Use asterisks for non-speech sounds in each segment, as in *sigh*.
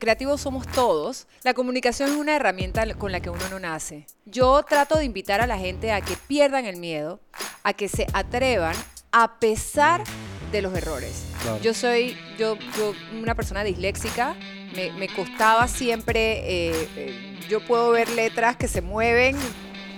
creativos somos todos, la comunicación es una herramienta con la que uno no nace. Yo trato de invitar a la gente a que pierdan el miedo, a que se atrevan a pesar de los errores. Yo soy yo, una persona disléxica, me, costaba siempre, eh, eh, yo puedo ver letras que se mueven,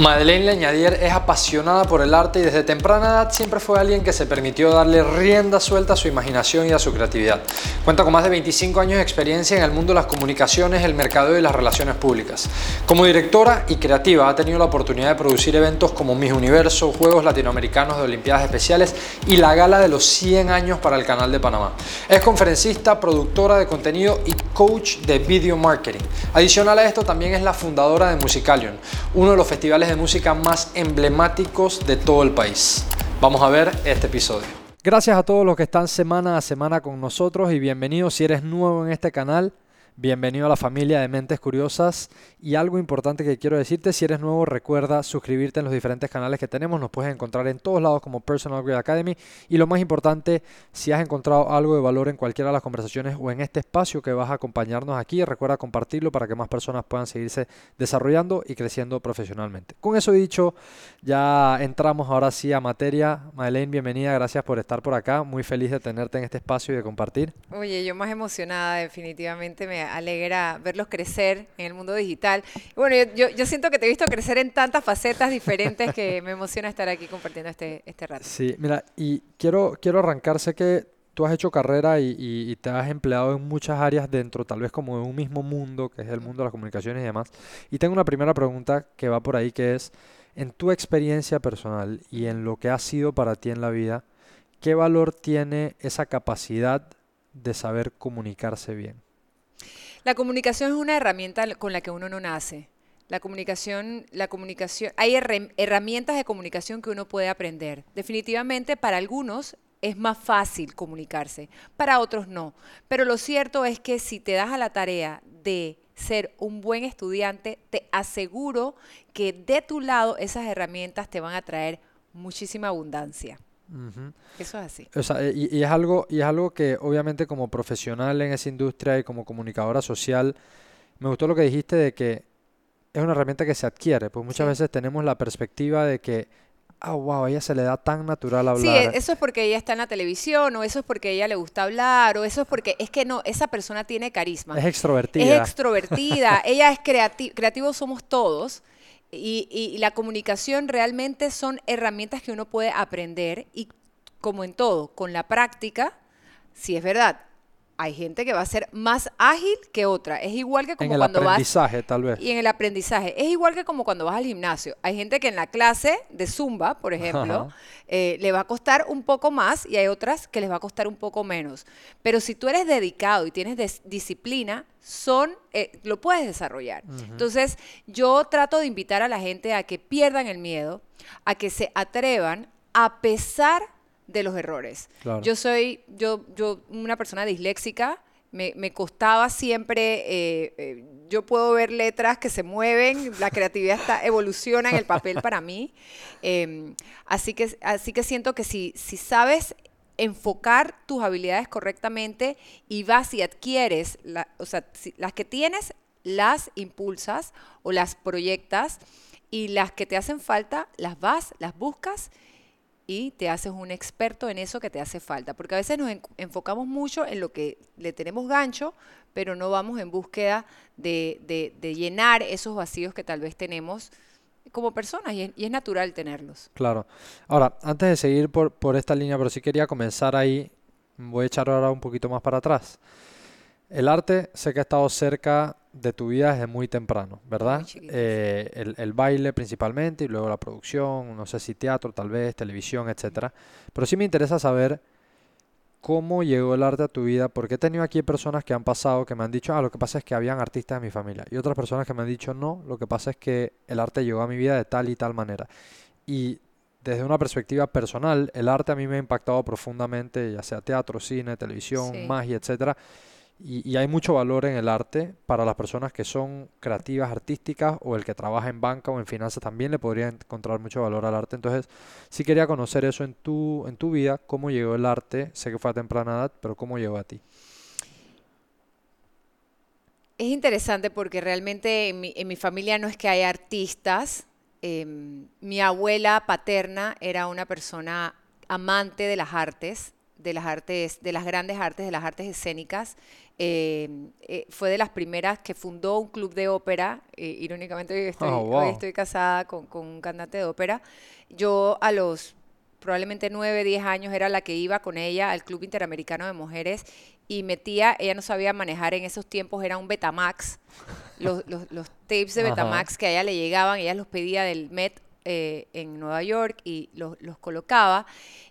Madeleine Leñadier es apasionada por el arte y desde temprana edad siempre fue alguien que se permitió darle rienda suelta a su imaginación y a su creatividad. Cuenta con más de 25 años de experiencia en el mundo de las comunicaciones, el mercado y las relaciones públicas. Como directora y creativa ha tenido la oportunidad de producir eventos como Mis Universo, Juegos Latinoamericanos de Olimpiadas Especiales y la Gala de los 100 años para el Canal de Panamá. Es conferencista, productora de contenido y coach de video marketing. Adicional a esto también es la fundadora de Musicalion, uno de los festivales de música más emblemáticos de todo el país. Vamos a ver este episodio. Gracias a todos los que están semana a semana con nosotros y bienvenidos si eres nuevo en este canal. Bienvenido a la familia de Mentes Curiosas. Y algo importante que quiero decirte, si eres nuevo recuerda suscribirte en los diferentes canales que tenemos, nos puedes encontrar en todos lados como Personal Upgrade Academy. Y lo más importante, si has encontrado algo de valor en cualquiera de las conversaciones o en este espacio que vas a acompañarnos aquí, recuerda compartirlo para que más personas puedan seguirse desarrollando y creciendo profesionalmente. Con eso dicho, ya entramos ahora sí a materia. Madeleine, bienvenida, gracias por estar por acá, muy feliz de tenerte en este espacio y de compartir. Oye, yo más emocionada definitivamente me alegra verlos crecer en el mundo digital. bueno, yo, yo, siento que te he visto crecer en tantas facetas diferentes que *laughs* me emociona estar aquí compartiendo este, este rato. Sí, mira, y quiero, quiero arrancar, sé que tú has hecho carrera y, y, te has empleado en muchas áreas dentro, tal vez como de un mismo mundo, que es el mundo de las comunicaciones y demás. Y tengo una primera pregunta que va por ahí, que es, en tu experiencia personal y en lo que ha sido para ti en la vida, ¿qué valor tiene esa capacidad de saber comunicarse bien? La comunicación es una herramienta con la que uno no nace. La comunicación, la comunicación, hay herramientas de comunicación que uno puede aprender. Definitivamente para algunos es más fácil comunicarse, para otros no. Pero lo cierto es que si te das a la tarea de ser un buen estudiante, te aseguro que de tu lado esas herramientas te van a traer muchísima abundancia. Eso es así. Eh, y, es algo, y es algo que obviamente como profesional en esa industria y como comunicadora social, me gustó lo que dijiste de que es una herramienta que se adquiere, pues muchas veces tenemos la perspectiva de que, ah, wow, a ella se le da tan natural hablar. Sí, eso es porque ella está en la televisión, o eso es porque a ella le gusta hablar, o eso es porque es que no, esa persona tiene carisma. Es extrovertida. Es extrovertida, *laughs* ella es creativa, creativos somos todos. Y, la comunicación realmente son herramientas que uno puede aprender y como en todo, con la práctica, si es verdad, hay gente que va a ser más ágil que otra. Es igual que como cuando vas... En el aprendizaje, tal vez. Y en el aprendizaje. Es igual que como cuando vas al gimnasio. Hay gente que en la clase de Zumba, por ejemplo, eh, le va a costar un poco más y hay otras que les va a costar un poco menos. Pero si tú eres dedicado y tienes disciplina, son, eh, lo puedes desarrollar. Entonces, yo trato de invitar a la gente a que pierdan el miedo, a que se atrevan a pesar de los errores. Yo soy, yo, yo, una persona disléxica, me, me costaba siempre, eh, eh, yo puedo ver letras que se mueven, la creatividad está, evoluciona en el papel para mí. *laughs* Em, así, que, así que siento que si, si sabes enfocar tus habilidades correctamente y vas y adquieres, o sea, las que tienes, las impulsas o las proyectas y las que te hacen falta, las vas, las buscas y te haces un experto en eso que te hace falta. Porque a veces nos enfocamos mucho en lo que le tenemos gancho, pero no vamos en búsqueda de, llenar esos vacíos que tal vez tenemos como personas y es, natural tenerlos. Claro. Ahora, antes de seguir por, por esta línea, pero sí quería comenzar ahí, voy a echar ahora un poquito más para atrás. El arte sé que ha estado cerca de tu vida desde muy temprano, ¿verdad? Eh, el, baile principalmente y luego la producción, no sé si teatro, tal vez, televisión, etcétera. Pero sí me interesa saber cómo llegó el arte a tu vida, porque he tenido aquí personas que han pasado que me han dicho, ah, lo que pasa es que habían artistas en mi familia, y otras personas que me han dicho, no, lo que pasa es que el arte llegó a mi vida de tal y tal manera. Y desde una perspectiva personal, el arte a mí me ha impactado profundamente, ya sea teatro, cine, televisión, magia, etcétera. Y, hay mucho valor en el arte para las personas que son creativas, artísticas o el que trabaja en banca o en finanzas también le podría encontrar mucho valor al arte. Entonces, sí quería conocer eso en tu, en tu vida, cómo llegó el arte, sé que fue a temprana edad, pero cómo llegó a ti. Es interesante porque realmente en mi, en mi familia no es que haya artistas. Em, mi abuela paterna era una persona amante de las artes, de las artes, de las grandes artes, de las artes escénicas. Em, eh, fue de las primeras que fundó un club de ópera. Eh, irónicamente, hoy estoy, oh, estoy casada con, con, un cantante de ópera. Yo a los probablemente 9, 10 años era la que iba con ella al Club Interamericano de Mujeres y metía, ella no sabía manejar en esos tiempos, era un Betamax, los, los, los tapes de Betamax que a ella le llegaban, ella los pedía del Met eh, en Nueva York y los, los colocaba.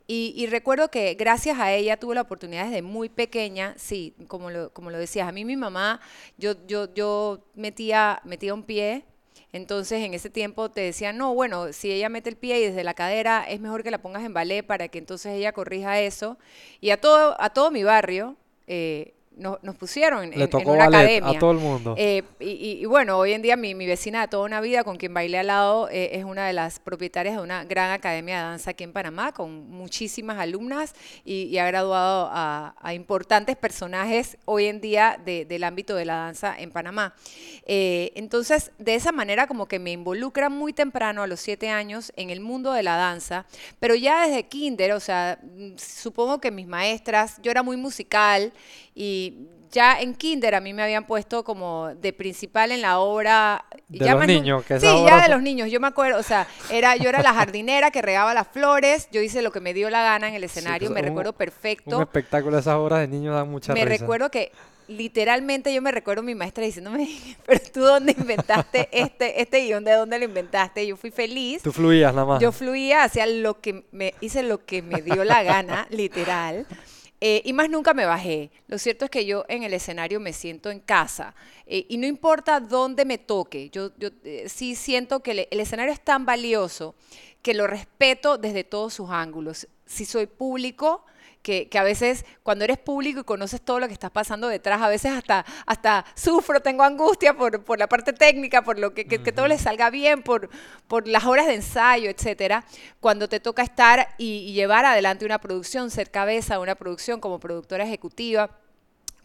Y, recuerdo que gracias a ella tuve la oportunidad desde muy pequeña, sí, como lo, como lo decías, a mí mi mamá, yo, yo, yo metía, metía un pie entonces en ese tiempo te decían, no, bueno, si ella mete el pie y desde la cadera es mejor que la pongas en ballet para que entonces ella corrija eso. Y a todo, a todo mi barrio, eh, nos pusieron en, una academia. A todo el mundo. Eh, y, bueno, hoy en día mi, vecina de toda una vida, con quien bailé al lado, eh, es una de las propietarias de una gran academia de danza aquí en Panamá, con muchísimas alumnas y, ha graduado a, importantes personajes hoy en día del ámbito de la danza en Panamá. Eh, entonces, de esa manera como que me involucra muy temprano, a los siete años, en el mundo de la danza, pero ya desde kinder, o sea, supongo que mis maestras, yo era muy musical y ya en kinder a mí me habían puesto como de principal en la obra de los niños que sí ya de los niños yo me acuerdo o sea era yo era la jardinera que regaba las flores yo hice lo que me dio la gana en el escenario me recuerdo perfecto. un espectáculo esas obras de niños dan mucha me recuerdo que literalmente yo me recuerdo a mi maestra diciéndome *laughs* pero tú dónde inventaste este este guion de dónde lo inventaste yo fui feliz. Tú fluías nada más. Yo fluía hacía lo que me hice lo que me dio la gana literal eh, y más nunca me bajé. Lo cierto es que yo en el escenario me siento en casa. Eh, y no importa dónde me toque, yo, eh, sí siento que el escenario es tan valioso que lo respeto desde todos sus ángulos. Si soy público, que, a veces cuando eres público y conoces todo lo que está pasando detrás, a veces hasta, hasta sufro, tengo angustia por, por la parte técnica, por lo que, que, todo le salga bien, por, por las horas de ensayo, etcétera. Cuando te toca estar y llevar adelante una producción, ser cabeza de una producción como productora ejecutiva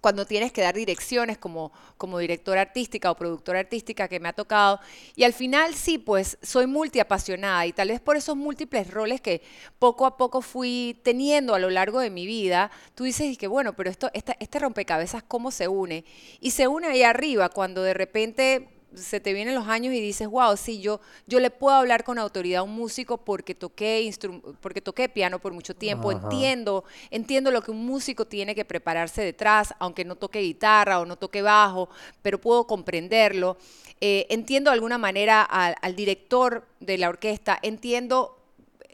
cuando tienes que dar direcciones como, como directora artística o productora artística que me ha tocado. Y al final sí, pues soy multiapasionada y tal vez por esos múltiples roles que poco a poco fui teniendo a lo largo de mi vida, tú dices que bueno, pero esto, este rompecabezas, ¿cómo se une? Y se une ahí arriba cuando de repente se te vienen los años y dices, wow, sí, yo, yo le puedo hablar con autoridad a un músico porque toqué, porque toqué piano por mucho tiempo, entiendo, entiendo lo que un músico tiene que prepararse detrás, aunque no toque guitarra o no toque bajo, pero puedo comprenderlo. Eh, entiendo de alguna manera al, director de la orquesta, entiendo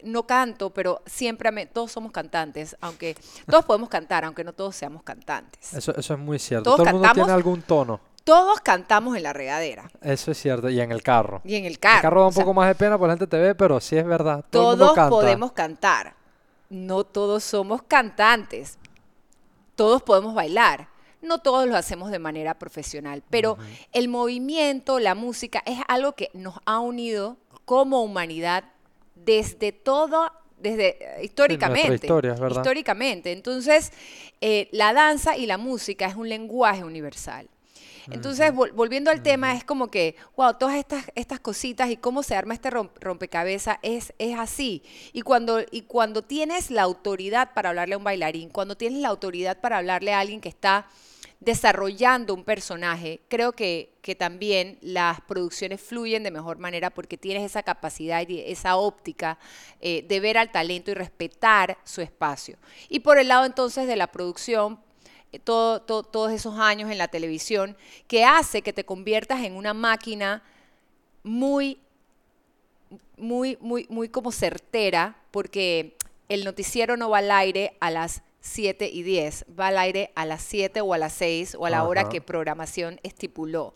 no canto, pero siempre todos somos cantantes, aunque todos podemos cantar, aunque no todos seamos cantantes. Eso, eso es muy cierto. Todo el mundo tiene algún tono. Todos cantamos en la regadera. Eso es cierto, y en el carro. Y en el carro. El carro da un poco más de pena porque la gente te ve, pero sí es verdad. todos podemos cantar. No todos somos cantantes. Todos podemos bailar. No todos lo hacemos de manera profesional, pero el movimiento, la música, es algo que nos ha unido como humanidad desde todo desde históricamente. historia, ¿verdad? Históricamente. Entonces, eh, la danza y la música es un lenguaje universal. Entonces, volviendo al tema, es como que, wow, todas estas, estas cositas y cómo se arma este rompecabezas es, es así. Y cuando, y cuando tienes la autoridad para hablarle a un bailarín, cuando tienes la autoridad para hablarle a alguien que está desarrollando un personaje, creo que, que, también las producciones fluyen de mejor manera porque tienes esa capacidad y esa óptica eh, de ver al talento y respetar su espacio. Y por el lado entonces de la producción, todo, todos esos años en la televisión, que hace que te conviertas en una máquina muy, muy, muy, muy como certera, porque el noticiero no va al aire a las 7 y 10, va al aire a las 7 o a las 6 o a la hora que programación estipuló.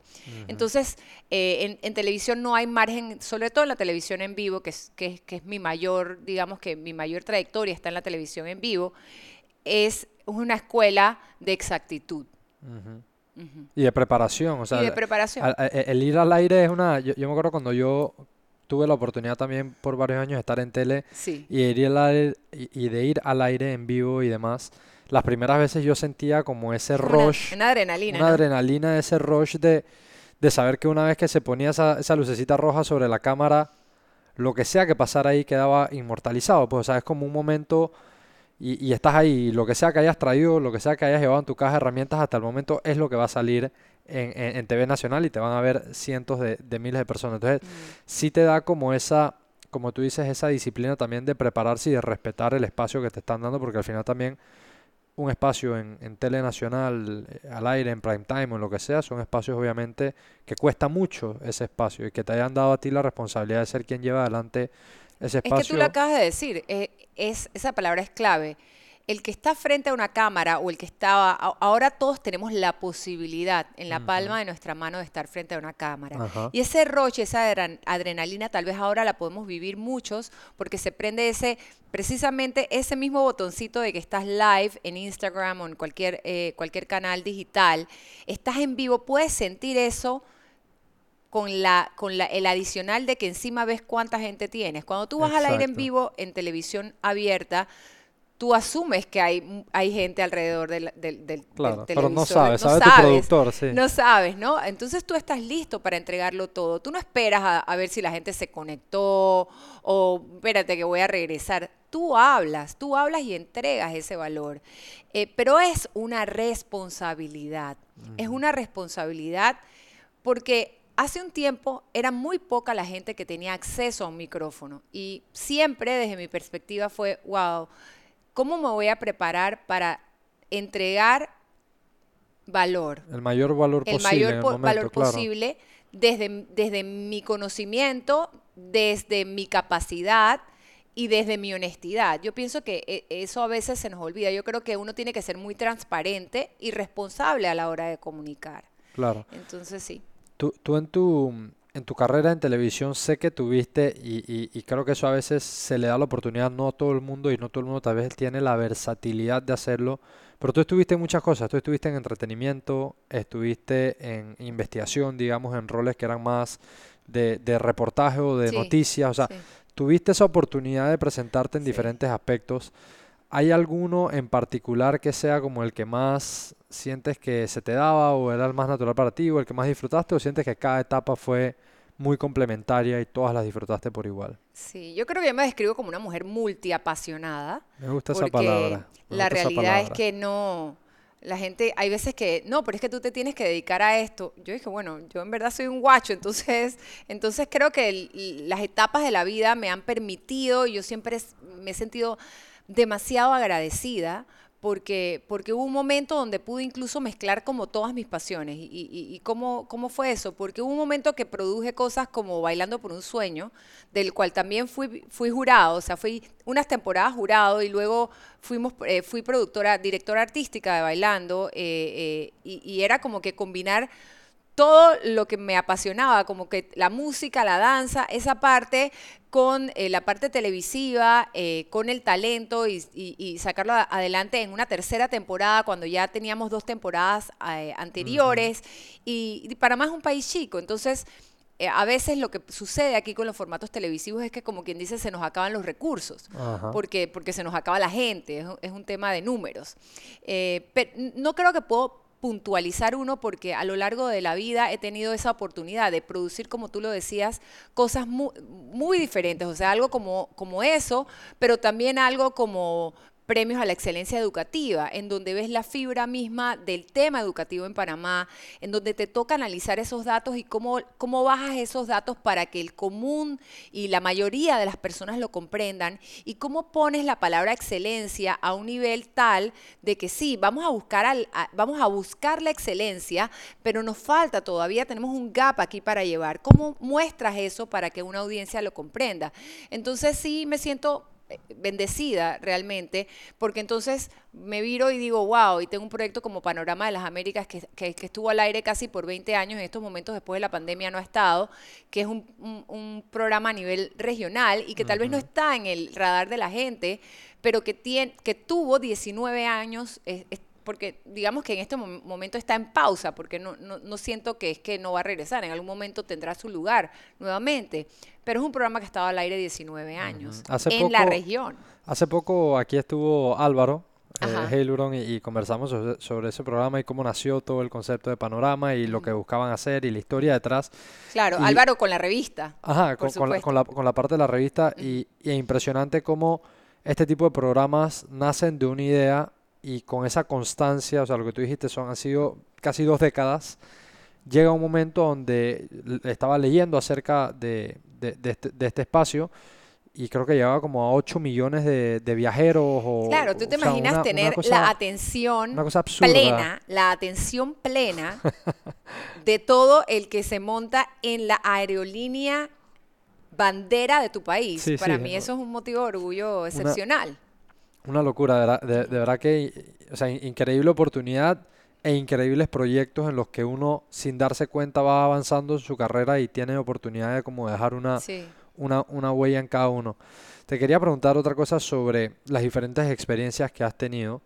Entonces, eh, en, en televisión no hay margen, sobre todo en la televisión en vivo, que es, que, es- que es mi mayor, digamos que mi mayor trayectoria está en la televisión en vivo, es una escuela de exactitud. Y de preparación, o sea, y de preparación. el ir al aire es una... Yo, yo me acuerdo cuando yo tuve la oportunidad también por varios años de estar en tele sí. y de ir al aire, y y de ir al aire en vivo y demás, las primeras veces yo sentía como ese Una- rush, Una, adrenalina. una ¿no? adrenalina, ese rush de, de saber que una vez que se ponía esa, esa lucecita roja sobre la cámara, lo que sea que pasara ahí quedaba inmortalizado. Pues, o sea, es como un momento y, y estás ahí, lo que sea que hayas traído, lo que sea que hayas llevado en tu caja de herramientas hasta el momento es lo que va a salir en, en- en TV Nacional y te van a ver cientos de, de miles de personas. Entonces, sí te da como esa, como tú dices, esa disciplina también de prepararse y de respetar el espacio que te están dando, porque al final también un espacio en, en tele nacional, eh, al aire, en prime time o en lo que sea, son espacios obviamente que cuesta mucho ese espacio y que te hayan dado a ti la responsabilidad de ser quien lleva adelante ese Es que tú lo acabas de decir, eh, es, esa palabra es clave. El que está frente a una cámara o el que estaba, ahora todos tenemos la posibilidad en la palma de nuestra mano de estar frente a una cámara. Y ese roche, esa adren- adrenalina, tal vez ahora la podemos vivir muchos porque se prende ese, precisamente ese mismo botoncito de que estás live en Instagram o en cualquier, eh, cualquier canal digital, estás en vivo, puedes sentir eso con, la, con la- el adicional de que encima ves cuánta gente tienes. Cuando tú vas al aire en vivo en televisión abierta, tú asumes que hay, hay gente alrededor del, del, del- del Claro, pero no televisor. sabes, sabe tu productor, sí. No sabes, ¿no? Entonces tú estás listo para entregarlo todo. Tú no esperas a, a ver si la gente se conectó o espérate que voy a regresar. Tú hablas, tú hablas y entregas ese valor. Eh, pero es una responsabilidad. Es una responsabilidad porque hace un tiempo era muy poca la gente que tenía acceso a un micrófono y siempre desde mi perspectiva fue, wow, ¿cómo me voy a preparar para entregar valor? El mayor valor el posible mayor el momento, valor claro. posible desde, desde mi conocimiento, desde mi capacidad y desde mi honestidad. Yo pienso que e- eso a veces se nos olvida. Yo creo que uno tiene que ser muy transparente y responsable a la hora de comunicar. Claro. Entonces sí. Tú, tú en tu, en tu carrera en televisión sé que tuviste, y, y- y creo que eso a veces se le da la oportunidad no a todo el mundo y no todo el mundo tal vez tiene la versatilidad de hacerlo, pero tú estuviste en muchas cosas, tú estuviste en entretenimiento, estuviste en investigación, digamos, en roles que eran más de, de reportaje o de Sí, noticias, o sea, sí. tuviste esa oportunidad de presentarte en Sí. diferentes aspectos. ¿Hay alguno en particular que sea como el que más sientes que se te daba o era el más natural para ti o el que más disfrutaste o sientes que cada etapa fue muy complementaria y todas las disfrutaste por igual? Sí, yo creo que yo me describo como una mujer multiapasionada. Me gusta esa palabra. me la realidad es que no, la gente, hay veces que, no, pero es que tú te tienes que dedicar a esto. Yo dije, bueno, yo en verdad soy un guacho, entonces, *laughs* entonces creo que el- las etapas de la vida me han permitido, yo siempre me he sentido demasiado agradecida. Porque, porque hubo un momento donde pude incluso mezclar como todas mis pasiones. ¿Y, y- cómo, cómo fue eso? Porque hubo un momento que produje cosas como Bailando por un Sueño, del cual también fui, fui jurado, o sea, fui unas temporadas jurado y luego fuimos, eh, fui productora, directora artística de Bailando eh, eh, y era como que combinar todo lo que me apasionaba, como que la música, la danza, esa parte con eh, la parte televisiva, eh, con el talento y, y- y sacarlo adelante en una tercera temporada cuando ya teníamos dos temporadas eh, anteriores. y, y Panamá es un país chico, entonces a veces lo que sucede aquí con los formatos televisivos es que como quien dice se nos acaban los recursos Ajá. porque, porque se nos acaba la gente, es, un- es un tema de números. Eh, pero no creo que puedo puntualizar uno porque a lo largo de la vida he tenido esa oportunidad de producir, como tú lo decías, cosas muy, diferentes, o sea, algo como, como eso, pero también algo como premios a la excelencia educativa, en donde ves la fibra misma del tema educativo en Panamá, en donde te toca analizar esos datos y cómo, cómo bajas esos datos para que el común y la mayoría de las personas lo comprendan y cómo pones la palabra excelencia a un nivel tal de que sí, vamos a buscar, al- vamos a buscar la excelencia, pero nos falta todavía, tenemos un gap aquí para llevar. ¿Cómo muestras eso para que una audiencia lo comprenda? Entonces sí me siento bendecida realmente, porque entonces me viro y digo, wow, y tengo un proyecto como Panorama de las Américas que, que, estuvo al aire casi por 20 años, en estos momentos después de la pandemia no ha estado, que es un, un, programa a nivel regional y que tal vez no está en el radar de la gente, pero que, tiene, que tuvo 19 años porque digamos que en este momento está en pausa, porque no, no, siento que es que no va a regresar, en algún momento tendrá su lugar nuevamente, pero es un programa que ha estado al aire 19 años en la región. Hace poco aquí estuvo Álvaro, eh, y, conversamos sobre, ese programa y cómo nació todo el concepto de panorama y lo que buscaban hacer y la historia detrás. Claro, Álvaro con la revista. Ajá, con, la, con, la, parte de la revista y, y es impresionante cómo este tipo de programas nacen de una idea y con esa constancia, o sea, lo que tú dijiste son, han sido casi dos décadas, llega un momento donde estaba leyendo acerca de, este, de, este, espacio y creo que llegaba como a 8 millones de, viajeros. O, claro, tú te imaginas tener la atención plena, la atención plena *laughs* de todo el que se monta en la aerolínea bandera de tu país. Para mí eso es un motivo de orgullo excepcional. Una locura, de, verdad que, o sea, increíble oportunidad e increíbles proyectos en los que uno sin darse cuenta va avanzando en su carrera y tiene oportunidad de como dejar una, una, una huella en cada uno. Te quería preguntar otra cosa sobre las diferentes experiencias que has tenido.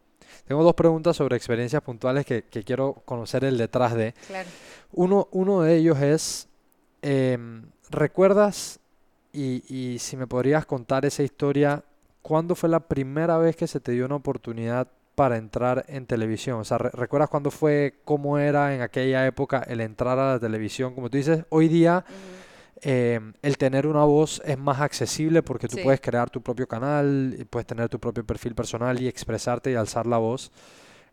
Tengo dos preguntas sobre experiencias puntuales que, quiero conocer el detrás de. Uno, uno de ellos es, em, ¿recuerdas y, y si me podrías contar esa historia ¿cuándo fue la primera vez que se te dio una oportunidad para entrar en televisión? O sea, ¿recuerdas cuándo fue, cómo era en aquella época el entrar a la televisión? Como tú dices, hoy día em, el tener una voz es más accesible porque tú puedes crear tu propio canal, y puedes tener tu propio perfil personal y expresarte y alzar la voz.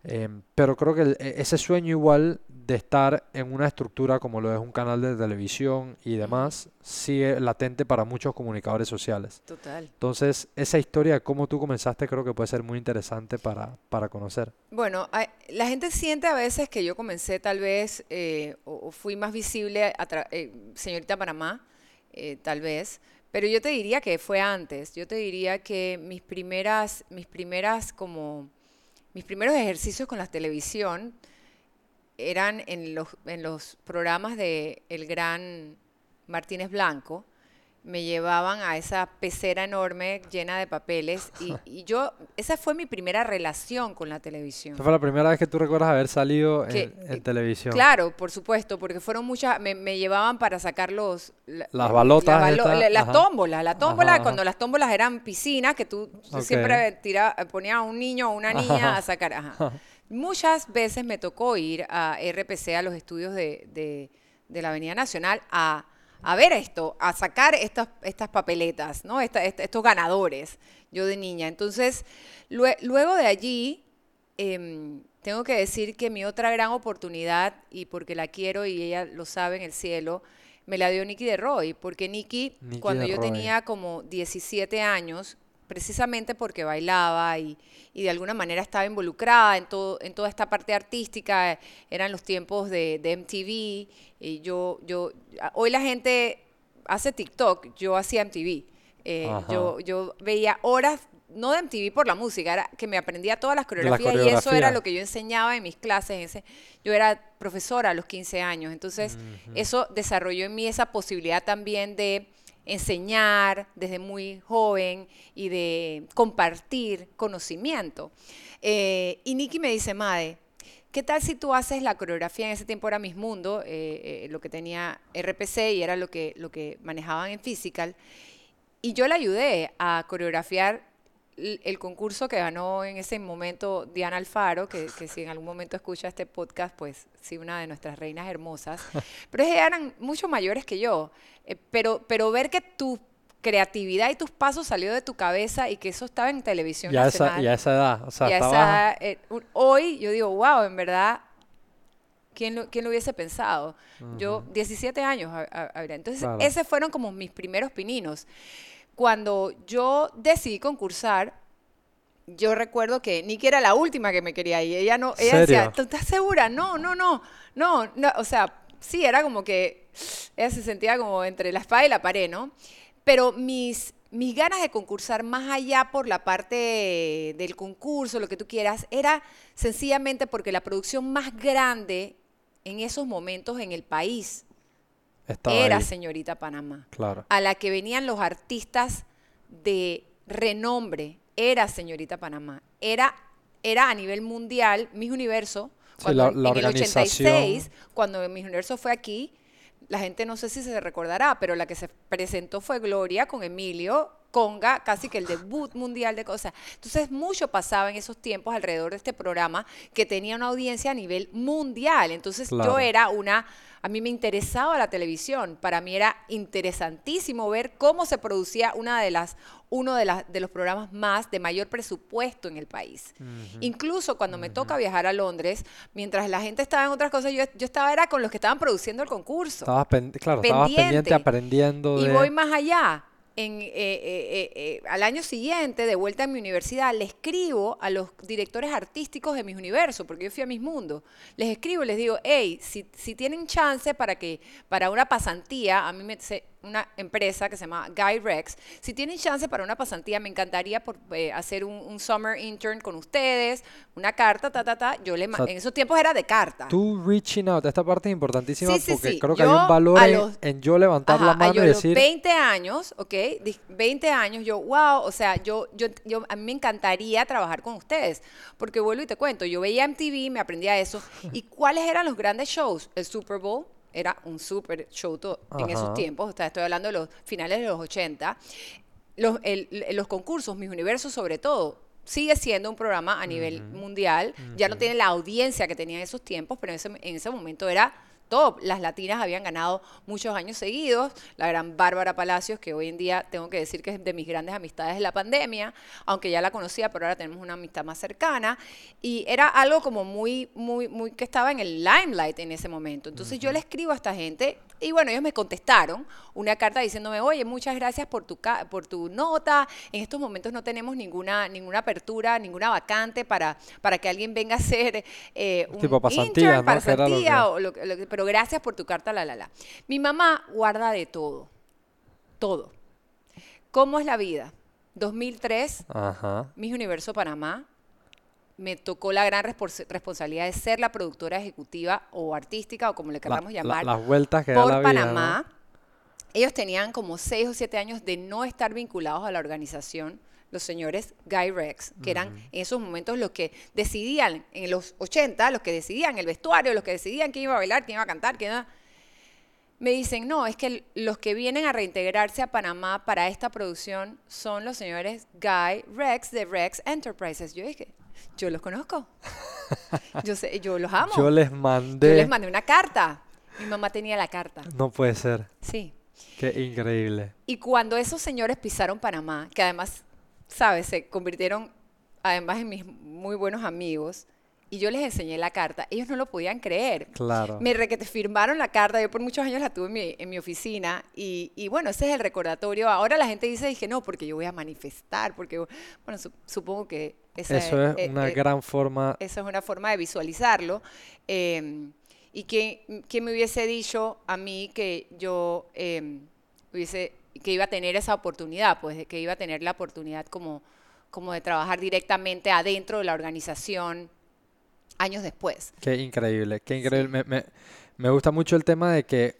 Em, pero creo que e, ese sueño igual de estar en una estructura como lo es un canal de televisión y demás, sigue latente para muchos comunicadores sociales. Total. Entonces, esa historia de cómo tú comenzaste creo que puede ser muy interesante para, para conocer. Bueno, la gente siente a veces que yo comencé tal vez, eh, o, fui más visible, a eh, señorita Panamá, eh, tal vez, pero yo te diría que fue antes. Yo te diría que mis primeras, mis primeras como, mis primeros ejercicios con la televisión, eran en los, en los programas de el gran Martínez Blanco, me llevaban a esa pecera enorme llena de papeles y, *laughs* yo, esa fue mi primera relación con la televisión. Esa fue la primera vez que tú recuerdas haber salido en, televisión. Claro, por supuesto, porque fueron muchas, me, llevaban para sacar los... las balotas. las tómbolas, la tómbola, cuando las tómbolas eran piscinas, que tú siempre tira, ponías a un niño o una niña a sacar. Ajá. Muchas veces me tocó ir a RPC, a los estudios de, la Avenida Nacional, a, ver esto, a sacar estas, estas papeletas, ¿no? estos ganadores, yo de niña. Entonces, luego de allí, em, tengo que decir que mi otra gran oportunidad, y porque la quiero y ella lo sabe en el cielo, me la dio Nicky de Roy, porque Nicky, cuando yo tenía como 17 años, precisamente porque bailaba y, de alguna manera estaba involucrada en, todo, en toda esta parte artística. Eran los tiempos de, MTV. Y yo, yo, hoy la gente hace TikTok, yo hacía MTV. Eh, yo, yo veía horas, no de MTV por la música, era que me aprendía todas las coreografías y eso era lo que yo enseñaba en mis clases. Ese, yo era profesora a los 15 años, entonces eso desarrolló en mí esa posibilidad también de enseñar desde muy joven y de compartir conocimiento. Eh, y Nicky me dice, Made, ¿qué tal si tú haces la coreografía? En ese tiempo era Miss Mundo, eh, eh, lo que tenía RPC y era lo que, lo que manejaban en Physical. Y yo le ayudé a coreografiar el concurso que ganó en ese momento Diana Alfaro, que, si en algún momento escucha este podcast, pues sí, una de nuestras reinas hermosas, pero eran mucho mayores que yo, eh, pero, pero ver que tu creatividad y tus pasos salió de tu cabeza y que eso estaba en televisión ya Esa, ya esa edad, o sea, estaba... Eh, hoy yo digo, wow, en verdad, ¿quién lo, quién lo hubiese pensado? Yo, 17 años, entonces, esos fueron como mis primeros pininos cuando yo decidí concursar, yo recuerdo que Nikki era la última que me quería ir. Ella no, ella decía, ¿tú estás segura? No, no, no, no, no, o sea, sí, era como que ella se sentía como entre la espada y la pared, ¿no? Pero mis, mis ganas de concursar más allá por la parte del concurso, lo que tú quieras, era sencillamente porque la producción más grande en esos momentos en el país era Señorita Panamá. Claro. A la que venían los artistas de renombre, era Señorita Panamá. Era, era a nivel mundial, Mis Universo, cuando en el 86, cuando Mis Universo fue aquí, la gente no sé si se recordará, pero la que se presentó fue Gloria con Emilio Conga, casi que el debut mundial de cosas. Entonces, mucho pasaba en esos tiempos alrededor de este programa que tenía una audiencia a nivel mundial. Entonces, yo era una a mí me interesaba la televisión. Para mí era interesantísimo ver cómo se producía una de las, uno de, las, de los programas más de mayor presupuesto en el país. Incluso cuando me toca viajar a Londres, mientras la gente estaba en otras cosas, yo, yo estaba era con los que estaban produciendo el concurso. Estabas claro, estabas pendiente aprendiendo. Y voy más allá eh, eh, eh, al año siguiente, de vuelta a mi universidad, le escribo a los directores artísticos de mis universos, porque yo fui a mis mundos, les escribo les digo, hey, si, si tienen chance para que, para una pasantía, a mí me, una empresa que se llama Guy Rex. Si tienen chance para una pasantía, me encantaría por, eh, hacer un, summer intern con ustedes, una carta, ta, ta, ta. Yo le en esos tiempos era de carta. Tú reaching out, esta parte es importantísima porque creo que hay un valor en, yo levantar la mano y decir... 20 años, ¿ok? 20 años, yo, wow, o sea, yo, yo, yo, a mí me encantaría trabajar con ustedes, porque vuelvo y te cuento, yo veía MTV, me aprendía eso, *laughs* y cuáles eran los grandes shows, el Super Bowl, era un super show en esos tiempos, o sea, estoy hablando de los finales de los 80. Los, los concursos, mis universos sobre todo, sigue siendo un programa a nivel mundial, ya no tiene la audiencia que tenía en esos tiempos, pero en ese, en ese momento era top. Las latinas habían ganado muchos años seguidos. La gran Bárbara Palacios, que hoy en día tengo que decir que es de mis grandes amistades de la pandemia, aunque ya la conocía, pero ahora tenemos una amistad más cercana. Y era algo como muy, muy, muy que estaba en el limelight en ese momento. Entonces yo le escribo a esta gente y bueno, ellos me contestaron una carta diciéndome, oye, muchas gracias por tu, por tu nota. En estos momentos no tenemos ninguna, ninguna apertura, ninguna vacante para, para que alguien venga a hacer eh, un tipo pasantía, pasantía o lo, pero gracias por tu carta, la, la, la. Mi mamá guarda de todo, todo. ¿Cómo es la vida? 2003, Ajá. Mis Universo Panamá, me tocó la gran responsabilidad de ser la productora ejecutiva o artística o como le queramos llamar. las vueltas que por da la Panamá. Ellos tenían como seis o siete años de no estar vinculados a la organización, los señores Guy Rex, que eran en esos momentos los que decidían, en los 80, los que decidían el vestuario, los que decidían quién iba a bailar, quién iba a cantar, quién iba me dicen, no, es que los que vienen a reintegrarse a Panamá para esta producción son los señores Guy Rex de Rex Enterprises. Yo dije, yo los conozco. Yo sé, yo los amo. Yo les mandé. Yo les mandé una carta. Mi mamá tenía la carta. No puede ser. Sí. Qué increíble. Y cuando esos señores pisaron Panamá, que además, ¿sabes? Se convirtieron además en mis muy buenos amigos, y yo les enseñé la carta, ellos no lo podían creer. Claro. Me re que te firmaron la carta, yo por muchos años la tuve en mi, en mi oficina y, y, bueno, ese es el recordatorio. Ahora la gente dice, dije, no, porque yo voy a manifestar, porque, bueno, supongo que... eso es eh, una eh, gran forma... Esa es una forma de visualizarlo. Em, y que, me hubiese dicho a mí que yo em, hubiese, que iba a tener esa oportunidad, pues, que iba a tener la oportunidad como, como de trabajar directamente adentro de la organización años después. Qué increíble, qué increíble. Me, gusta mucho el tema de que,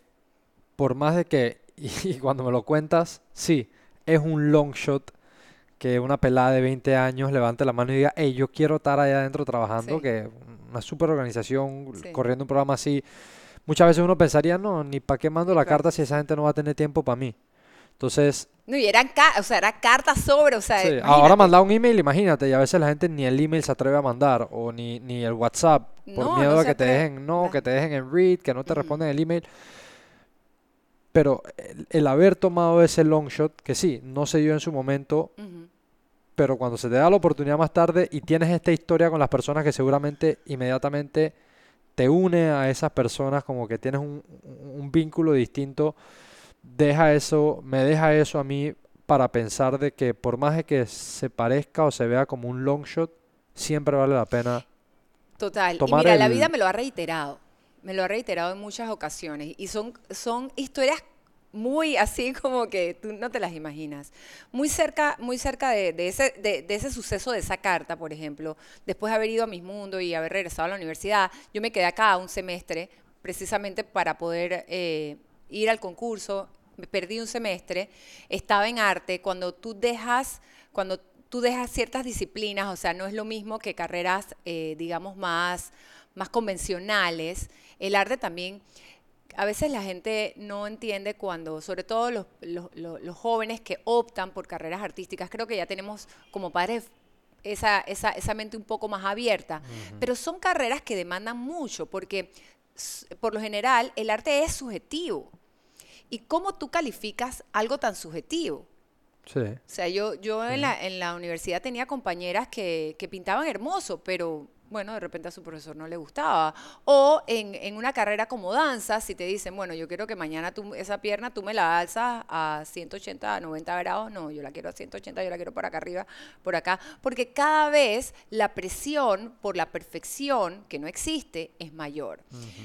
por más de que, *laughs* y cuando me lo cuentas, sí, es un long shot que una pelada de 20 años levante la mano y diga, hey, yo quiero estar allá adentro trabajando, que una super organización, corriendo un programa así. Muchas veces uno pensaría, no, ni para qué mando la carta si esa gente no va a tener tiempo para mí. Entonces... No, y eran o sea, era cartas sobre, o sea... Sí. Ahora mandar un email, imagínate, y a veces la gente ni el email se atreve a mandar, o ni, ni el WhatsApp, por miedo a que te dejen, no, que te dejen en read, que no te responden el email. Pero el, haber tomado ese long shot, que sí, no se dio en su momento, pero cuando se te da la oportunidad más tarde y tienes esta historia con las personas que seguramente inmediatamente te une a esas personas, como que tienes un, un vínculo distinto deja eso, me deja eso a mí para pensar de que por más de que se parezca o se vea como un long shot, siempre vale la pena. Total. y mira, la vida me lo ha reiterado. Me lo ha reiterado en muchas ocasiones. Y son, son historias muy así *laughs* como que tú no te las imaginas. Muy cerca, muy cerca de, ese, de, ese suceso de esa carta, por ejemplo, después de haber ido a mis mundos y haber regresado a la universidad, yo me quedé acá un semestre precisamente para poder eh, ir al concurso. Me perdí un semestre, estaba en arte. Cuando tú dejas, cuando tú dejas ciertas disciplinas, o sea, no es lo mismo que carreras, eh, digamos, más, más convencionales. El arte también a veces la gente no entiende cuando, sobre todo los, los, jóvenes que optan por carreras artísticas, creo que ya tenemos como padres esa, esa, esa mente un poco más abierta, pero son carreras que demandan mucho porque por lo general el arte es subjetivo. ¿Y cómo tú calificas algo tan subjetivo? Sí. O sea, yo, yo en, la, en la universidad tenía compañeras que, que pintaban hermoso, pero bueno, de repente a su profesor no le gustaba. O en, una carrera como danza, si te dicen, bueno, yo quiero que mañana tú, esa pierna tú me la alzas a 180, 90 grados, no, yo la quiero a 180, yo la quiero por acá arriba, por acá, porque cada vez la presión por la perfección, que no existe, es mayor.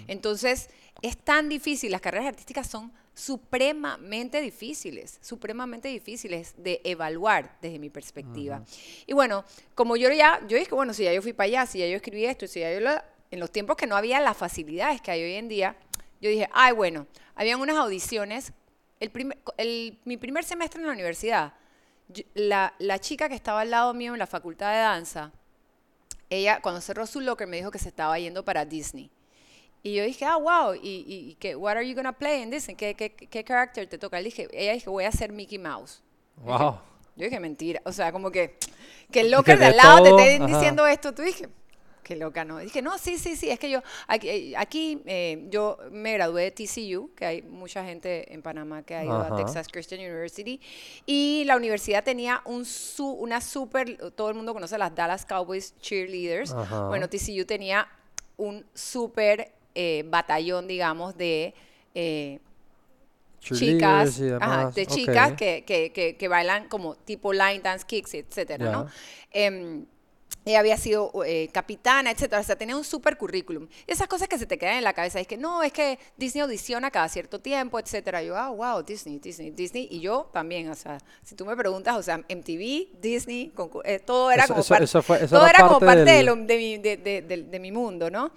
Entonces, es tan difícil, las carreras artísticas son supremamente difíciles, supremamente difíciles de evaluar desde mi perspectiva. Y bueno, como yo ya, yo dije, bueno, si ya yo fui para allá, si ya yo escribí esto, si ya yo en los tiempos que no había las facilidades que hay hoy en día, yo dije, ay, bueno, habían unas audiciones, el mi primer semestre en la universidad, la, la chica que estaba al lado mío en la facultad de danza, ella cuando cerró su locker me dijo que se estaba yendo para Disney. Y yo dije, ah, wow, ¿y, y, what are you gonna play in this? ¿Qué, qué, qué character te toca? dije, ella dije, voy a ser Mickey Mouse. Wow. Yo dije, mentira. O sea, como que, que el locker de al lado te esté diciendo esto. Tú dije, qué loca, ¿no? dije, no, sí, sí, sí, es que yo, aquí, aquí eh, yo me gradué de TCU, que hay mucha gente en Panamá que ha ido a Texas Christian University, y la universidad tenía un su, una súper, todo el mundo conoce las Dallas Cowboys cheerleaders, bueno, TCU tenía un súper eh, batallón, digamos, de eh, chicas, de chicas que, que, que, bailan como tipo line dance kicks, etcétera, ¿no? Em, ella había sido eh, capitana, etcétera, o sea, tenía un super currículum. esas cosas que se te quedan en la cabeza, es que no, es que Disney audiciona cada cierto tiempo, etcétera. Yo, ah, wow, Disney, Disney, Disney, y yo también, o sea, si tú me preguntas, o sea, MTV, Disney, todo era como, parte, todo era como parte de, mi, de, de mi mundo, ¿no?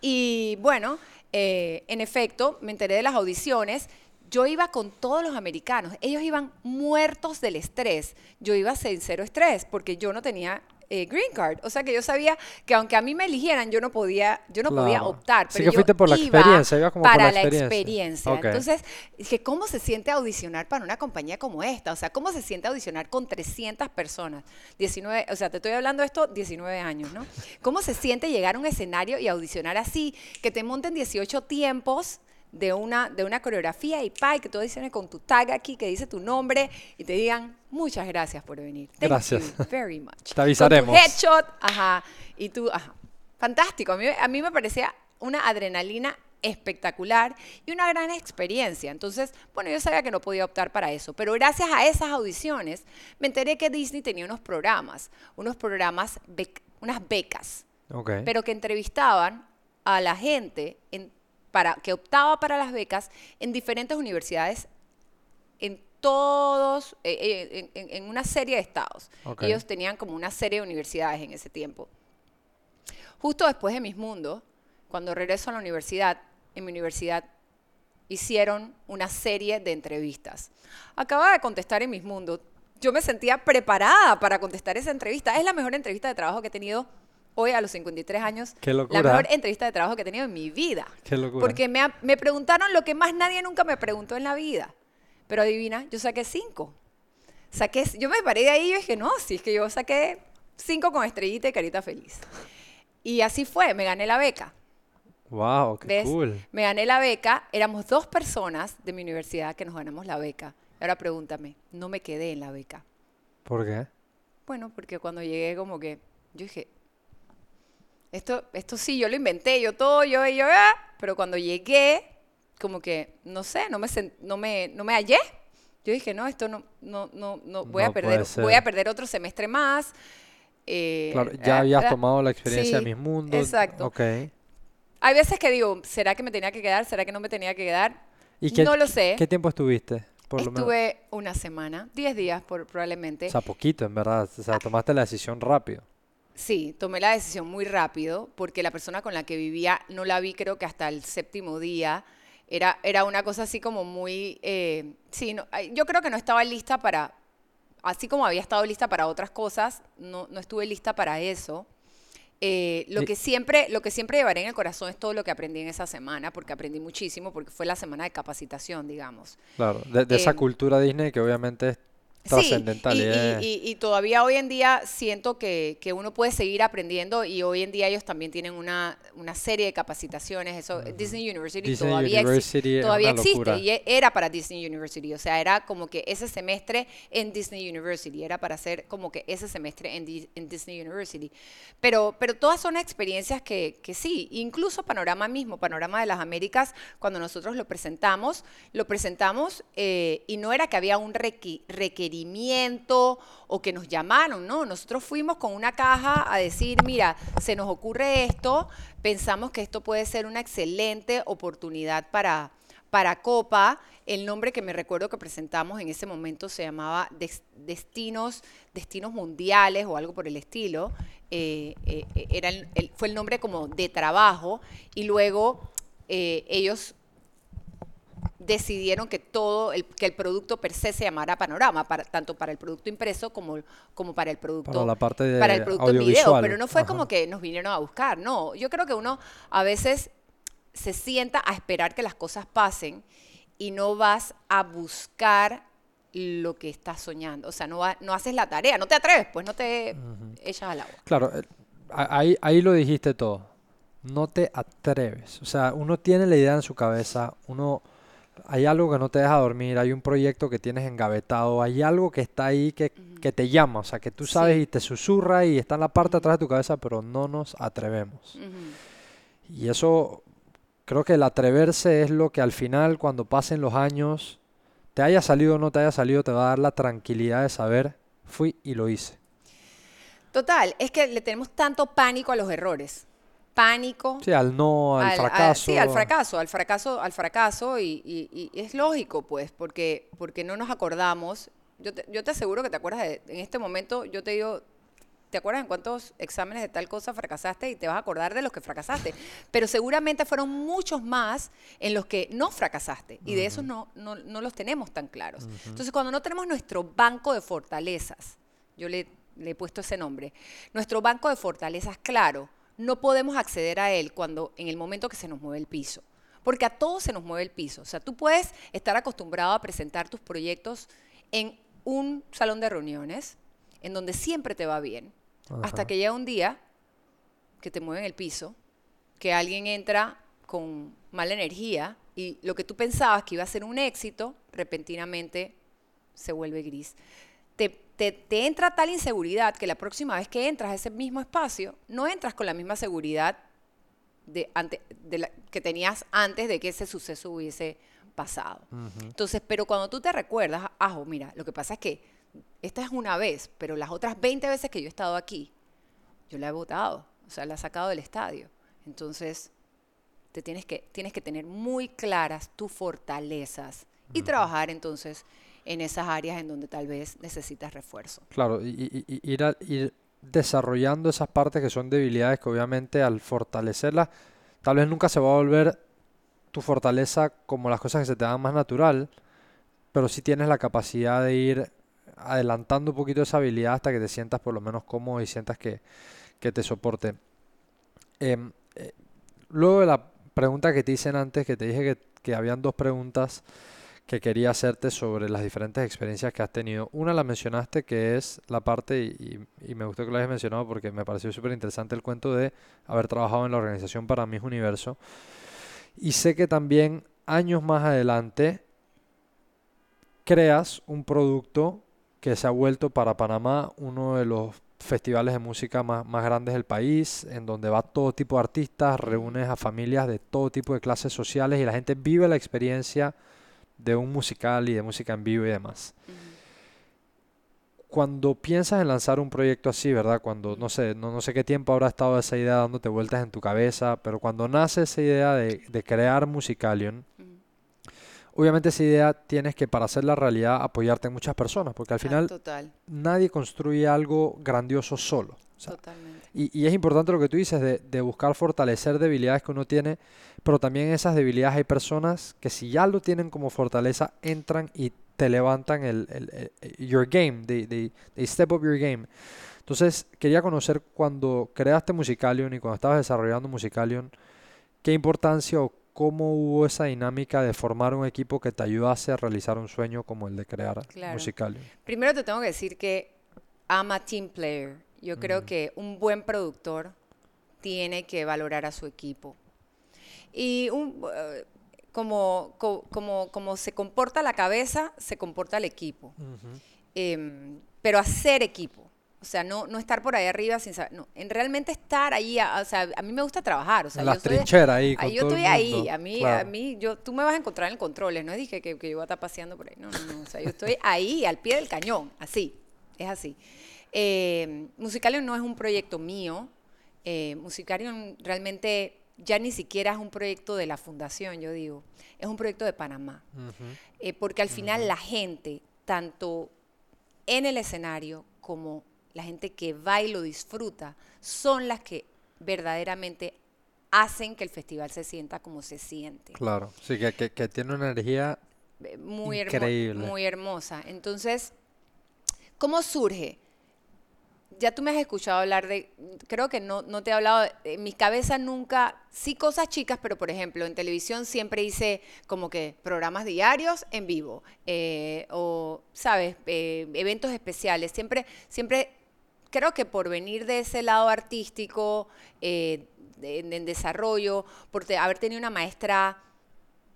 Y bueno, eh, en efecto, me enteré de las audiciones. Yo iba con todos los americanos. Ellos iban muertos del estrés. Yo iba sin cero estrés porque yo no tenía eh, green card. O sea que yo sabía que aunque a mí me eligieran, yo no podía, yo no podía optar. Pero sí que fuiste por la experiencia, iba como para por la experiencia. Entonces, dije, ¿cómo se siente audicionar para una compañía como esta? O sea, ¿cómo se siente audicionar con 300 personas? 19, o sea, te estoy hablando de esto 19 años, ¿no? ¿Cómo se siente llegar a un escenario y audicionar así, que te monten 18 tiempos? De una, de una coreografía y pa, y que tú audiciones con tu tag aquí que dice tu nombre y te digan muchas gracias por venir. gracias. very much. *laughs* Te avisaremos. headshot, ajá. Y tú, ajá. Fantástico. A mí, a mí me parecía una adrenalina espectacular y una gran experiencia. Entonces, bueno, yo sabía que no podía optar para eso, pero gracias a esas audiciones me enteré que Disney tenía unos programas, unos programas, unas becas, pero que entrevistaban a la gente en para, que optaba para las becas en diferentes universidades en todos, eh, eh, en, una serie de estados. Ellos tenían como una serie de universidades en ese tiempo. Justo después de mis mundos, cuando regreso a la universidad, en mi universidad hicieron una serie de entrevistas. Acababa de contestar en mis mundos. Yo me sentía preparada para contestar esa entrevista. Es la mejor entrevista de trabajo que he tenido hoy a los 53 años, la mejor entrevista de trabajo que he tenido en mi vida. Qué locura. Porque me, me preguntaron lo que más nadie nunca me preguntó en la vida. Pero adivina, yo saqué cinco. Saqué, yo me paré de ahí y dije, no, si es que yo saqué cinco con estrellita y carita feliz. Y así fue, me gané la beca. Wow, qué cool. Me gané la beca, éramos dos personas de mi universidad que nos ganamos la beca. Ahora pregúntame, no me quedé en la beca. ¿Por qué? Bueno, porque cuando llegué como que, yo dije, esto, esto sí, yo lo inventé, yo todo, yo, yo, ah", pero cuando llegué, como que, no sé, no me, no me, no me hallé. Yo dije, no, esto no, no, no, no voy a perder, voy a perder otro semestre más. Eh, claro, ya habías tomado la experiencia de mis mundos. Exacto. Okay. Hay veces que digo, ¿será que me tenía que quedar? ¿Será que no me tenía que quedar? ¿Y qué, no lo sé. ¿Qué tiempo estuviste? Por Estuve una semana, 10 días por, probablemente. O sea, poquito, en verdad. O sea, ah. tomaste la decisión rápido. Sí, tomé la decisión muy rápido porque la persona con la que vivía no la vi creo que hasta el séptimo día. Era, era una cosa así como muy... Eh, sí, yo creo que no estaba lista para... Así como había estado lista para otras cosas, no, no estuve lista para eso. Eh, lo, que siempre, lo que siempre llevaré en el corazón es todo lo que aprendí en esa semana, porque aprendí muchísimo, porque fue la semana de capacitación, digamos. Claro, de, esa em, cultura Disney que obviamente es trascendental. Sí, y, todavía hoy en día siento que, que, uno puede seguir aprendiendo y hoy en día ellos también tienen una, una serie de capacitaciones. Eso, Disney University todavía, todavía existe y e, era para Disney University. O sea, era como que ese semestre en Disney University, era para hacer como que ese semestre en, en Disney University. Pero, pero todas son experiencias que, que sí, incluso Panorama mismo, Panorama de las Américas, cuando nosotros lo presentamos, lo presentamos eh, y no era que había un requerimiento o que nos llamaron, ¿no? Nosotros fuimos con una caja a decir, mira, se nos ocurre esto, pensamos que esto puede ser una excelente oportunidad para, para Copa. El nombre que me recuerdo que presentamos en ese momento se llamaba Destinos, Destinos Mundiales o algo por el estilo. Eh, eh, era fue el nombre como de trabajo y luego eh, ellos decidieron que todo el, que el producto per se se llamara Panorama, para, tanto para el producto impreso como, como para el producto para la parte de para el producto en video, pero no fue como que nos vinieron a buscar, no, yo creo que uno a veces se sienta a esperar que las cosas pasen y no vas a buscar lo que estás soñando, o sea, no, no haces la tarea, no te atreves, pues no te echas al agua. Claro, eh, ahí, ahí lo dijiste todo, no te atreves, o sea, uno tiene la idea en su cabeza, uno hay algo que no te deja dormir, hay un proyecto que tienes engavetado, hay algo que está ahí que, te llama, o sea, que tú sabes y te susurra y está en la parte atrás de tu cabeza, pero no nos atrevemos. Y eso, creo que el atreverse es lo que al final, cuando pasen los años, te haya salido o no te haya salido, te va a dar la tranquilidad de saber, fui y lo hice. Total, es que le tenemos tanto pánico a los errores pánico. Sí, al no, al, fracaso. sí, al fracaso, al fracaso, al fracaso y, es lógico, pues, porque, porque no nos acordamos. Yo te, yo te aseguro que te acuerdas de, en este momento, yo te digo, ¿te acuerdas en cuántos exámenes de tal cosa fracasaste? Y te vas a acordar de los que fracasaste. Pero seguramente fueron muchos más en los que no fracasaste. Y de esos no, no, no, los tenemos tan claros. Entonces, cuando no tenemos nuestro banco de fortalezas, yo le, le he puesto ese nombre, nuestro banco de fortalezas claro, no podemos acceder a él cuando en el momento que se nos mueve el piso. Porque a todos se nos mueve el piso. O sea, tú puedes estar acostumbrado a presentar tus proyectos en un salón de reuniones, en donde siempre te va bien, hasta que llega un día que te mueven el piso, que alguien entra con mala energía y lo que tú pensabas que iba a ser un éxito, repentinamente se vuelve gris te, entra tal inseguridad que la próxima vez que entras a ese mismo espacio, no entras con la misma seguridad de, que tenías antes de que ese suceso hubiese pasado. Entonces, pero cuando tú te recuerdas, ajo, mira, lo que pasa es que esta es una vez, pero las otras 20 veces que yo he estado aquí, yo la he votado, o sea, la he sacado del estadio. Entonces, te tienes que, tienes que tener muy claras tus fortalezas y trabajar entonces en esas áreas en donde tal vez necesitas refuerzo. Claro, y, ir, desarrollando esas partes que son debilidades que obviamente al fortalecerlas, tal vez nunca se va a volver tu fortaleza como las cosas que se te dan más natural, pero sí tienes la capacidad de ir adelantando un poquito esa habilidad hasta que te sientas por lo menos cómodo y sientas que, te soporte. Em, eh, luego de la pregunta que te hice antes, que te dije que, que habían dos preguntas que quería hacerte sobre las diferentes experiencias que has tenido. Una la mencionaste que es la parte, y, me gustó que lo hayas mencionado porque me pareció súper interesante el cuento de haber trabajado en la organización para Mis Universo. Y sé que también años más adelante creas un producto que se ha vuelto para Panamá uno de los festivales de música más, más, grandes del país, en donde va todo tipo de artistas, reúnes a familias de todo tipo de clases sociales y la gente vive la experiencia de un musical y de música en vivo y demás. Cuando piensas en lanzar un proyecto así, ¿verdad? Cuando, no sé, no, no, sé qué tiempo habrá estado esa idea dándote vueltas en tu cabeza, pero cuando nace esa idea de, de crear Musicalion, obviamente esa idea tienes que para hacer la realidad apoyarte en muchas personas, porque al Ah, final total, nadie construye algo grandioso solo. O sea, totalmente. y, y es importante lo que tú dices de, de buscar fortalecer debilidades que uno tiene, pero también en esas debilidades hay personas que si ya lo tienen como fortaleza, entran y te levantan el, el- el- your game, they, they- they step up your game. Entonces, quería conocer cuando creaste Musicalion y cuando estabas desarrollando Musicalion, qué importancia o cómo hubo esa dinámica de formar un equipo que te ayudase a realizar un sueño como el de crear Claro. Musicalion. Primero te tengo que decir que I'm a team player. Yo creo que un buen productor tiene que valorar a su equipo. Y un, eh, como, co- como, como se comporta la cabeza, se comporta el equipo. Em, pero hacer equipo. O sea, no, no estar por ahí arriba sin saber. No, en realmente estar ahí. a- o sea, a mí me gusta trabajar. O sea, En de- trincheras ahí con Ahí yo todo el estoy ahí, a mí, a mí, yo, tú me vas a encontrar en controles, no dije que, que yo voy a estar paseando por ahí, no, no, no, o sea, yo estoy *laughs* ahí, al pie del cañón, así, es así. Eh, Musicalion no es un proyecto mío, eh, Musicalion realmente ya ni siquiera es un proyecto de la fundación, yo digo, es un proyecto de Panamá, Eh, porque al final la gente, tanto en el escenario como la gente que va y lo disfruta, son las que verdaderamente hacen que el festival se sienta como se siente. Claro, sí, que, que, que tiene una energía Eh, Muy, hermo- Increíble. muy hermosa. Entonces, ¿cómo surge? Ya tú me has escuchado hablar de, creo que no, no te he hablado, en mi cabeza nunca, sí cosas chicas, pero por ejemplo, en televisión siempre hice como que programas diarios en vivo, eh, o, ¿sabes? Eh, eventos especiales, siempre, siempre, creo que por venir de ese lado artístico, eh, en desarrollo, por haber tenido una maestra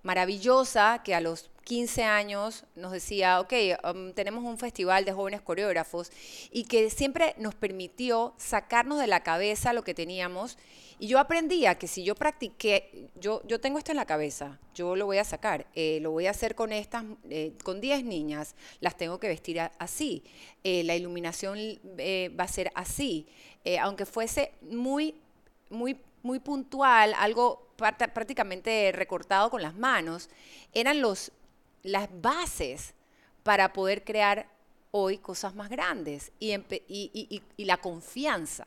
maravillosa que a los 15 años nos decía, ok, um, tenemos un festival de jóvenes coreógrafos y que siempre nos permitió sacarnos de la cabeza lo que teníamos. Y yo aprendía que si yo practiqué, yo, yo tengo esto en la cabeza, yo lo voy a sacar, eh, lo voy a hacer con estas, eh, con 10 niñas, las tengo que vestir así, eh, la iluminación va a ser así, aunque fuese muy muy, muy puntual, algo prácticamente recortado con las manos, eran los, las bases para poder crear hoy cosas más grandes y, la confianza.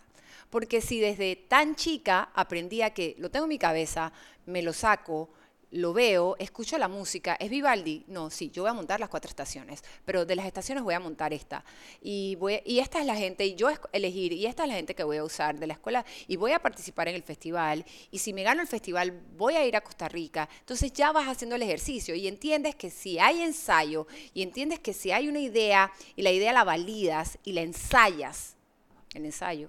Porque si desde tan chica aprendía que lo tengo en mi cabeza, me lo saco, lo veo, escucho la música, ¿es Vivaldi? No, sí, yo voy a montar las cuatro estaciones, pero de las estaciones voy a montar esta. Y, voy, y esta es la gente, y yo elegir, y esta es la gente que voy a usar de la escuela, y voy a participar en el festival, y si me gano el festival, voy a ir a Costa Rica. Entonces ya vas haciendo el ejercicio y entiendes que si hay ensayo, y entiendes que si hay una idea, y la idea la validas y la ensayas, el ensayo,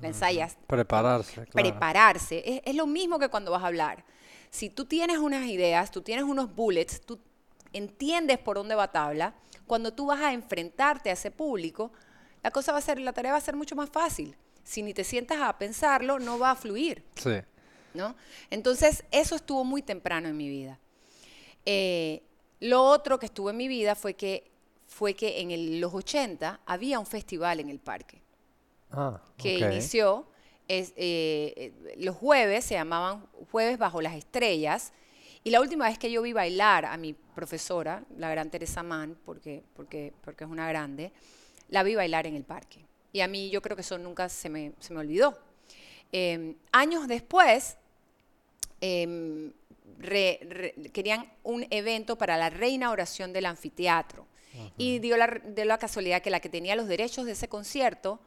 la ensayas, prepararse, claro. prepararse. Es, es lo mismo que cuando vas a hablar. Si tú tienes unas ideas, tú tienes unos bullets, tú entiendes por dónde va tabla, cuando tú vas a enfrentarte a ese público, la cosa va a ser, la tarea va a ser mucho más fácil. Si ni te sientas a pensarlo, no va a fluir. Sí. ¿no? Entonces, eso estuvo muy temprano en mi vida. Eh, lo otro que estuvo en mi vida fue que, fue que en el- los 80 había un festival en el parque Ah, que inició, es, eh, eh, los jueves se llamaban Jueves bajo las estrellas, y la última vez que yo vi bailar a mi profesora, la gran Teresa Mann, porque, porque, porque es una grande, la vi bailar en el parque. Y a mí yo creo que eso nunca se me, se me olvidó. Eh, años después, em, re- re- querían un evento para la reinauguración del anfiteatro. Y dio la, dio la casualidad que la que tenía los derechos de ese concierto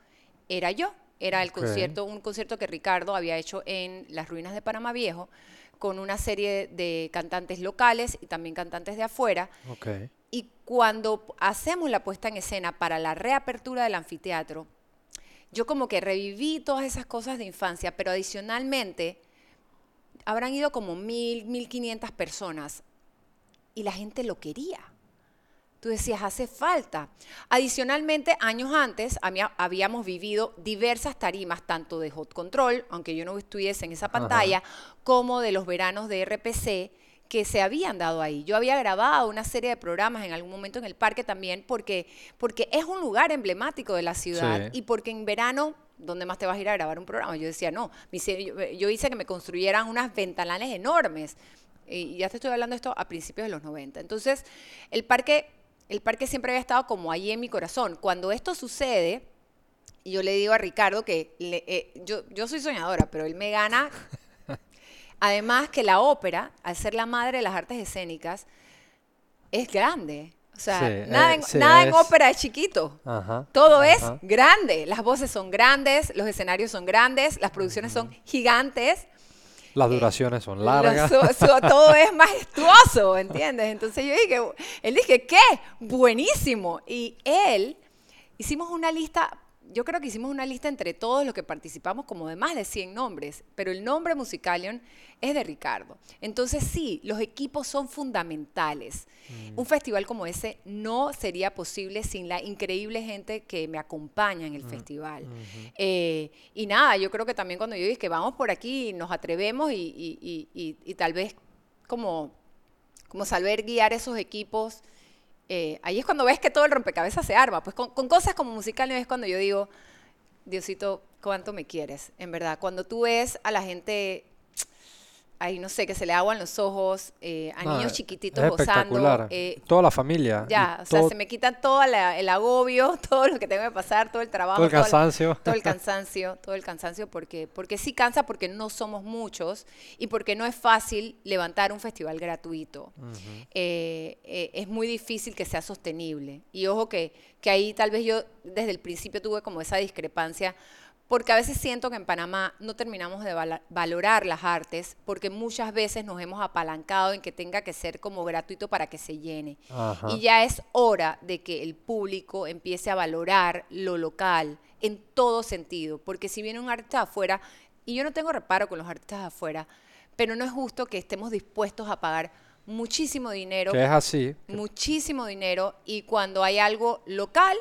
era yo. Era el concierto, un concierto que Ricardo había hecho en las ruinas de Panamá Viejo, con una serie de cantantes locales y también cantantes de afuera. Y cuando hacemos la puesta en escena para la reapertura del anfiteatro, yo como que reviví todas esas cosas de infancia, pero adicionalmente habrán ido como mil, mil quinientas personas y la gente lo quería. Tú decías, hace falta. Adicionalmente, años antes había- habíamos vivido diversas tarimas, tanto de Hot Control, aunque yo no estuviese en esa pantalla, como de los veranos de RPC que se habían dado ahí. Yo había grabado una serie de programas en algún momento en el parque también, porque, porque es un lugar emblemático de la ciudad Sí. y porque en verano, ¿dónde más te vas a ir a grabar un programa? Yo decía, no, yo hice que me construyeran unas ventanales enormes Y ya te estoy hablando de esto a principios de los 90. Entonces, el parque, el parque siempre había estado como ahí en mi corazón. Cuando esto sucede, y yo le digo a Ricardo que eh, yo, yo soy soñadora, pero él me gana. *laughs* Además que la ópera, al ser la madre de las artes escénicas, es grande. O sea, nada, en, nada en, ópera es chiquito. Todo es grande. Las voces son grandes, los escenarios son grandes, las producciones son gigantes. Las duraciones son largas. *laughs* todo es majestuoso, ¿entiendes? Entonces yo dije, él dije, ¿qué? Buenísimo. Y él, hicimos una lista yo creo que hicimos una lista entre todos los que participamos como de más de 100 nombres, pero el nombre Musicalion es de Ricardo. Entonces sí, los equipos son fundamentales. Mm. Un festival como ese no sería posible sin la increíble gente que me acompaña en el mm. festival. Eh, y nada, yo creo que también cuando yo dije que vamos por aquí, nos atrevemos y, tal vez como, como saber guiar esos equipos eh, ahí es cuando ves que todo el rompecabezas se arma. Pues con, cosas como musicales es cuando yo digo, Diosito, ¿cuánto me quieres? En verdad, cuando tú ves a la gente ahí no sé, que se le aguan los ojos, eh, a niños chiquititos gozando. Eh, Toda la familia. Ya, o sea, se me quita todo el agobio, *laughs* todo lo que tengo que pasar, todo el trabajo. Todo el cansancio. Todo el, cansancio, todo el cansancio, porque, porque sí cansa porque no somos muchos y porque no es fácil levantar un festival gratuito. Eh, es muy difícil que sea sostenible. Y ojo que, que ahí tal vez yo desde el principio tuve como esa discrepancia porque a veces siento que en Panamá no terminamos de valorar las artes, porque muchas veces nos hemos apalancado en que tenga que ser como gratuito para que se llene. Y ya es hora de que el público empiece a valorar lo local en todo sentido, porque si viene un artista afuera, y yo no tengo reparo con los artistas afuera, pero no es justo que estemos dispuestos a pagar muchísimo dinero. Que es así. Muchísimo dinero, y cuando hay algo local,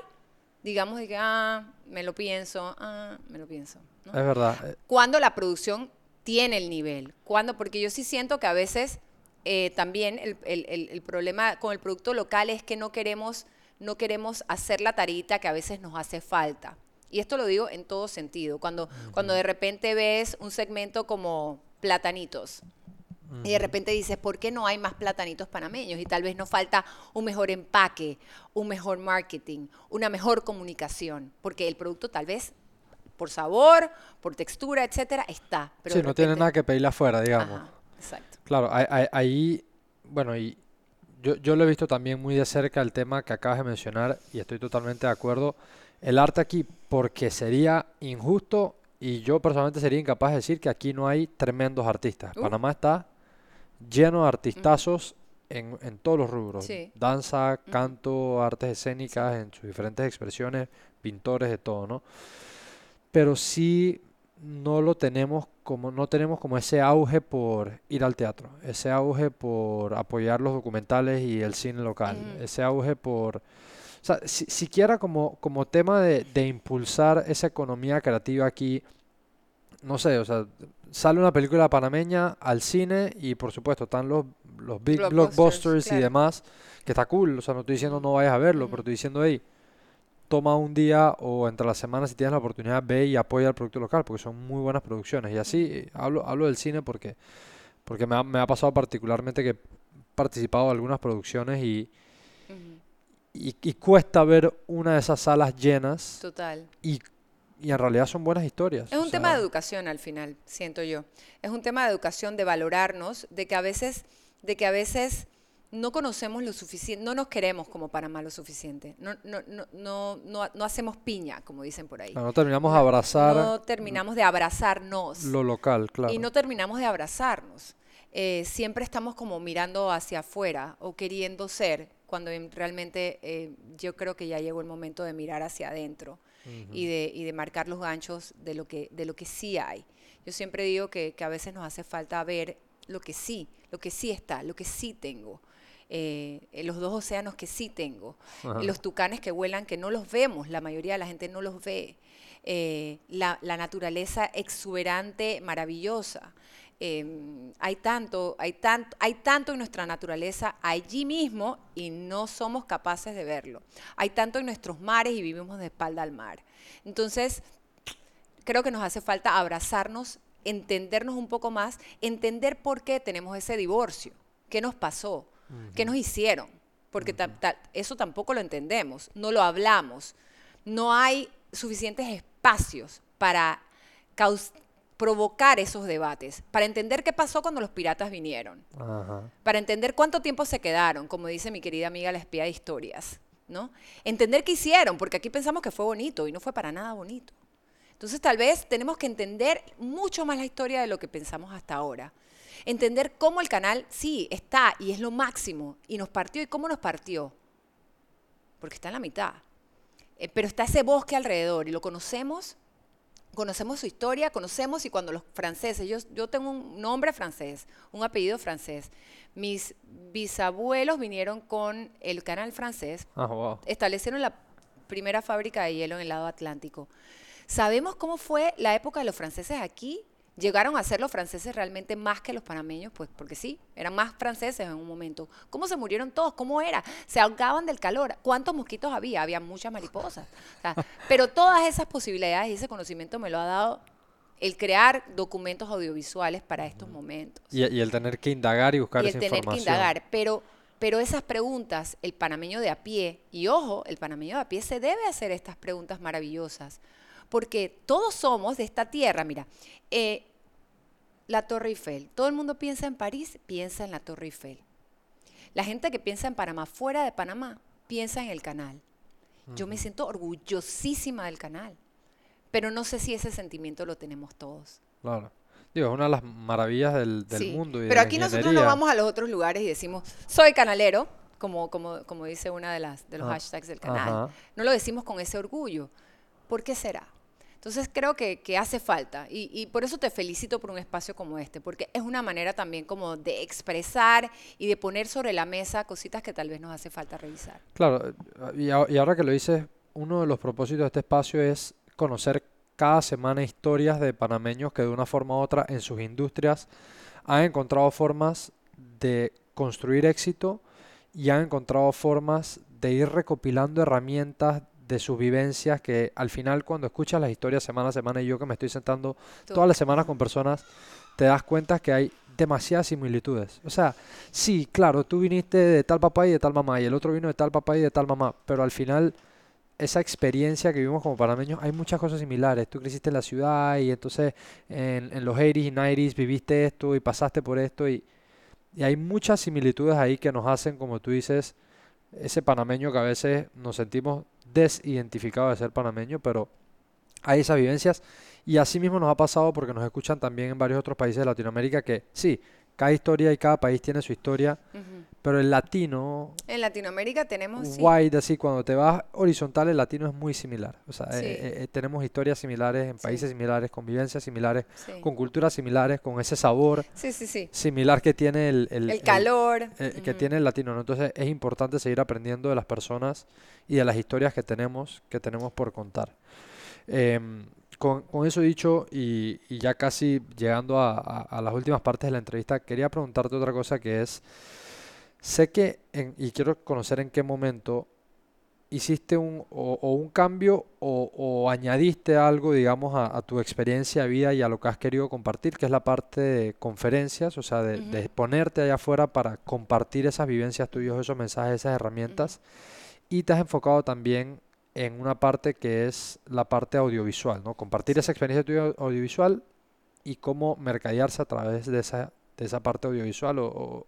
digamos de que, ah, me lo pienso, ah, me lo pienso. Es verdad. Cuando la producción tiene el nivel, cuando, porque yo sí siento que a veces eh, también el, el, el, problema con el producto local es que no queremos, no queremos hacer la tarita que a veces nos hace falta. Y esto lo digo en todo sentido. Cuando, cuando de repente ves un segmento como platanitos, y de repente dices, ¿por qué no hay más platanitos panameños? Y tal vez nos falta un mejor empaque, un mejor marketing, una mejor comunicación, porque el producto tal vez por sabor, por textura, etcétera, está. Pero sí, no tiene nada que pedirle afuera, digamos. exacto. Claro, ahí, bueno, y yo, yo lo he visto también muy de cerca el tema que acabas de mencionar y estoy totalmente de acuerdo. El arte aquí, porque sería injusto y yo personalmente sería incapaz de decir que aquí no hay tremendos artistas. Uh. Panamá está lleno de artistazos en, en, todos los rubros. Danza, canto, artes escénicas en sus diferentes expresiones, pintores, de todo, ¿no? Pero sí no lo tenemos como, no tenemos como ese auge por ir al teatro, ese auge por apoyar los documentales y el cine local, ese auge por... O sea, si, siquiera como, como tema de, de impulsar esa economía creativa aquí, no sé, o sea, sale una película panameña al cine y por supuesto están los, los big blockbusters, y demás, que está cool, o sea, no estoy diciendo no vayas a verlo, pero estoy diciendo, hey, toma un día o entre las semanas si tienes la oportunidad, ve y apoya el producto local, porque son muy buenas producciones. Y así hablo, hablo del cine porque, porque me, ha, me ha pasado particularmente que he participado en algunas producciones y, y, y, cuesta ver una de esas salas llenas. Total. Y y en realidad son buenas historias. Es un tema de educación al final, siento yo. Es un tema de educación, de valorarnos, de que a veces, de que a veces no conocemos lo suficiente, no nos queremos como Panamá lo suficiente. No, no, no, no, no hacemos piña, como dicen por ahí. No, terminamos de abrazar. No terminamos de abrazarnos. Lo local, claro. Y no terminamos de abrazarnos. Eh, siempre estamos como mirando hacia afuera o queriendo ser, cuando realmente eh, yo creo que ya llegó el momento de mirar hacia adentro y, de, y de marcar los ganchos de lo, que, de lo que sí hay. Yo siempre digo que, que a veces nos hace falta ver lo que sí, lo que sí está, lo que sí tengo. Eh, los dos océanos que sí tengo, los tucanes que vuelan que no los vemos, la mayoría de la gente no los ve, eh, la, la, naturaleza exuberante, maravillosa. Em, hay, tanto, hay, tanto, hay tanto en nuestra naturaleza allí mismo y no somos capaces de verlo. Hay tanto en nuestros mares y vivimos de espalda al mar. Entonces, creo que nos hace falta abrazarnos entendernos un poco más, entender por qué tenemos ese divorcio, qué nos pasó, qué nos hicieron, porque eso tampoco lo entendemos, no lo hablamos, no hay suficientes espacios para provocar esos debates, para entender qué pasó cuando los piratas vinieron, para entender cuánto tiempo se quedaron, como dice mi querida amiga la espía de historias, ¿no? Entender qué hicieron, porque aquí pensamos que fue bonito y no fue para nada bonito. Entonces tal vez tenemos que entender mucho más la historia de lo que pensamos hasta ahora. Entender cómo el canal, sí, está y es lo máximo, y nos partió y cómo nos partió, porque está en la mitad. Eh, pero está ese bosque alrededor y lo conocemos conocemos su historia, conocemos y cuando los franceses, yo, yo tengo un nombre francés, un apellido francés, mis bisabuelos vinieron con el canal francés, ah, establecieron la primera fábrica de hielo en el lado atlántico. ¿Sabemos cómo fue la época de los franceses aquí? Llegaron a ser los franceses realmente más que los panameños, pues porque sí, eran más franceses en un momento. ¿Cómo se murieron todos? ¿Cómo era? Se ahogaban del calor. ¿Cuántos mosquitos había? Había muchas mariposas. pero todas esas posibilidades y ese conocimiento me lo ha dado el crear documentos audiovisuales para estos momentos. Y, el tener que indagar y buscar y el tener que indagar, pero pero esas preguntas, el panameño de a pie, y ojo, el panameño de a pie se debe hacer estas preguntas maravillosas, porque todos somos de esta tierra. Mira, eh, la Torre Eiffel. Todo el mundo piensa en París, piensa en la Torre Eiffel. La gente que piensa en Panamá, fuera de Panamá, piensa en el canal. Yo me siento orgullosísima del canal, pero no sé si ese sentimiento lo tenemos todos. Claro. Digo, es una de las maravillas del, mundo. pero aquí nosotros no vamos a los otros lugares y decimos, soy canalero, como, como, como dice una de, las, de los ah, hashtags del canal. No lo decimos con ese orgullo. ¿Por qué será? Entonces creo que, hace falta y, por eso te felicito por un espacio como este, porque es una manera también como de expresar y de poner sobre la mesa cositas que tal vez nos hace falta revisar. Claro, y, ahora que lo dices, uno de los propósitos de este espacio es conocer cada semana historias de panameños que de una forma u otra en sus industrias han encontrado formas de construir éxito y han encontrado formas de ir recopilando herramientas de sus vivencias que al final cuando escuchas las historias semana a semana y yo que me estoy sentando todas las semanas con personas, te das cuenta que hay demasiadas similitudes. O sea, sí, claro, tú viniste de tal papá y de tal mamá y el otro vino de tal papá y de tal mamá, pero al final esa experiencia que vivimos como panameños, hay muchas cosas similares. Tú creciste en la ciudad y entonces en, en los 80s y 90s viviste esto y pasaste por esto y, y hay muchas similitudes ahí que nos hacen, como tú dices, ese panameño que a veces nos sentimos desidentificado de ser panameño, pero hay esas vivencias. Y así mismo nos ha pasado porque nos escuchan también en varios otros países de Latinoamérica que sí, cada historia y cada país tiene su historia, pero el latino... En Latinoamérica tenemos... White, así, cuando te vas horizontal, el latino es muy similar. O sea, eh, eh, eh, tenemos historias similares en países similares, convivencias similares, con culturas similares, con ese sabor similar que tiene el... El, calor. Que tiene el latino. Entonces es importante seguir aprendiendo de las personas y de las historias que tenemos, que tenemos por contar. Em, con, eso dicho y, ya casi llegando a, las últimas partes de la entrevista, quería preguntarte otra cosa que es, sé que, y quiero conocer en qué momento hiciste un, o, un cambio o, añadiste algo, digamos, a, tu experiencia de vida y a lo que has querido compartir, que es la parte de conferencias, o sea, de, ponerte allá afuera para compartir esas vivencias tuyas, esos mensajes, esas herramientas, y te has enfocado también en una parte que es la parte audiovisual, ¿no? Compartir esa experiencia tuya audiovisual y cómo mercadearse a través de esa, de esa parte audiovisual o,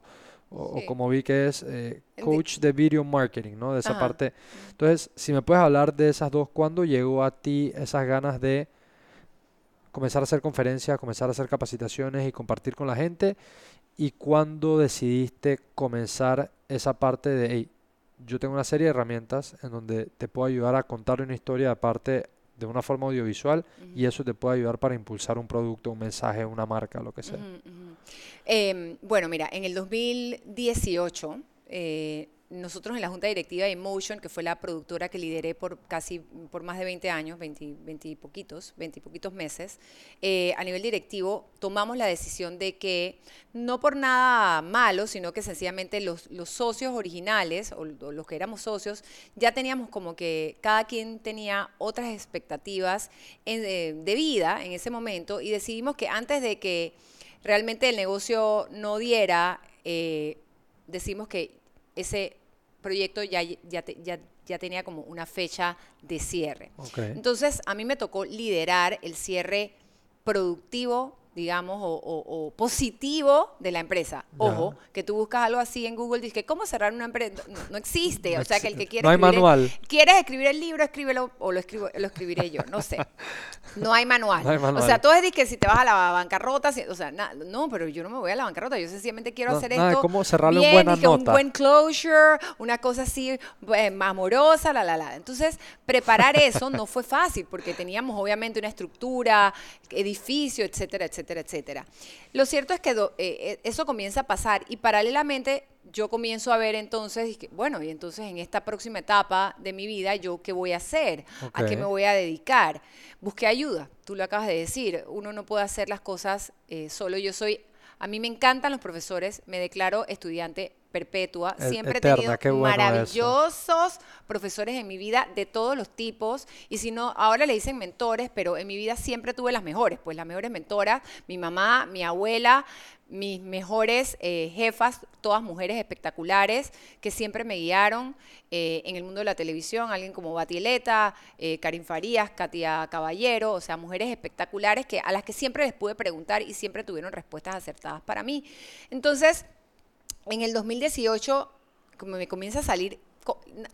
como vi que es eh, coach de video marketing, ¿no? De esa parte. Entonces, si me puedes hablar de esas dos, ¿cuándo llegó a ti esas ganas de comenzar a hacer conferencias, comenzar a hacer capacitaciones y compartir con la gente? ¿Y cuándo decidiste comenzar esa parte de, yo tengo una serie de herramientas en donde te puedo ayudar a contar una historia aparte de una forma audiovisual y eso te puede ayudar para impulsar un producto, un mensaje, una marca, lo que sea. Em, bueno, mira, en el 2018 eh, nosotros en la junta directiva de Emotion, que fue la productora que lideré por casi, por más de 20 años, 20, 20 y poquitos, 20 y poquitos meses, eh, a nivel directivo tomamos la decisión de que, no por nada malo, sino que sencillamente los, los socios originales, o, los que éramos socios, ya teníamos como que cada quien tenía otras expectativas de, de vida en ese momento y decidimos que antes de que realmente el negocio no diera, eh, decimos que ese proyecto ya, ya, ya, ya, tenía como una fecha de cierre. Entonces, a mí me tocó liderar el cierre productivo digamos, o, positivo de la empresa. Ojo, que tú buscas algo así en Google, dices que cómo cerrar una empresa, no, existe. o sea, que el que quiere no hay manual. quieres escribir el libro, escríbelo o lo, escribo, lo escribiré yo, no sé. *laughs* No hay manual. O sea, todo es que si te vas a la bancarrota, o sea, no, pero yo no me voy a la bancarrota, yo sencillamente quiero hacer esto. ¿Cómo cerrarle bien, buena Un buen closure, una cosa así pues, amorosa, la, la, la. Entonces, preparar eso no fue fácil porque teníamos obviamente una estructura, edificio, etcétera, etcétera etcétera, etcétera. Lo cierto es que eh, eh, eso comienza a pasar y paralelamente yo comienzo a ver entonces, bueno, y entonces en esta próxima etapa de mi vida, ¿yo qué voy a hacer? ¿A qué me voy a dedicar? Busqué ayuda, tú lo acabas de decir, uno no puede hacer las cosas eh, solo. Yo soy, a mí me encantan los profesores, me declaro estudiante perpetua. Siempre he tenido maravillosos profesores en mi vida de todos los tipos. Y si no, ahora le dicen mentores, pero en mi vida siempre tuve las mejores. Pues las mejores mentoras, mi mamá, mi abuela, mis mejores eh, jefas, todas mujeres espectaculares que siempre me guiaron eh, en el mundo de la televisión, alguien como Batieleta, eh, Karin Farías, Katia Caballero, o sea, mujeres espectaculares que, a las que siempre les pude preguntar y siempre tuvieron respuestas acertadas para mí. Entonces, en el 2018 como me comienza a salir,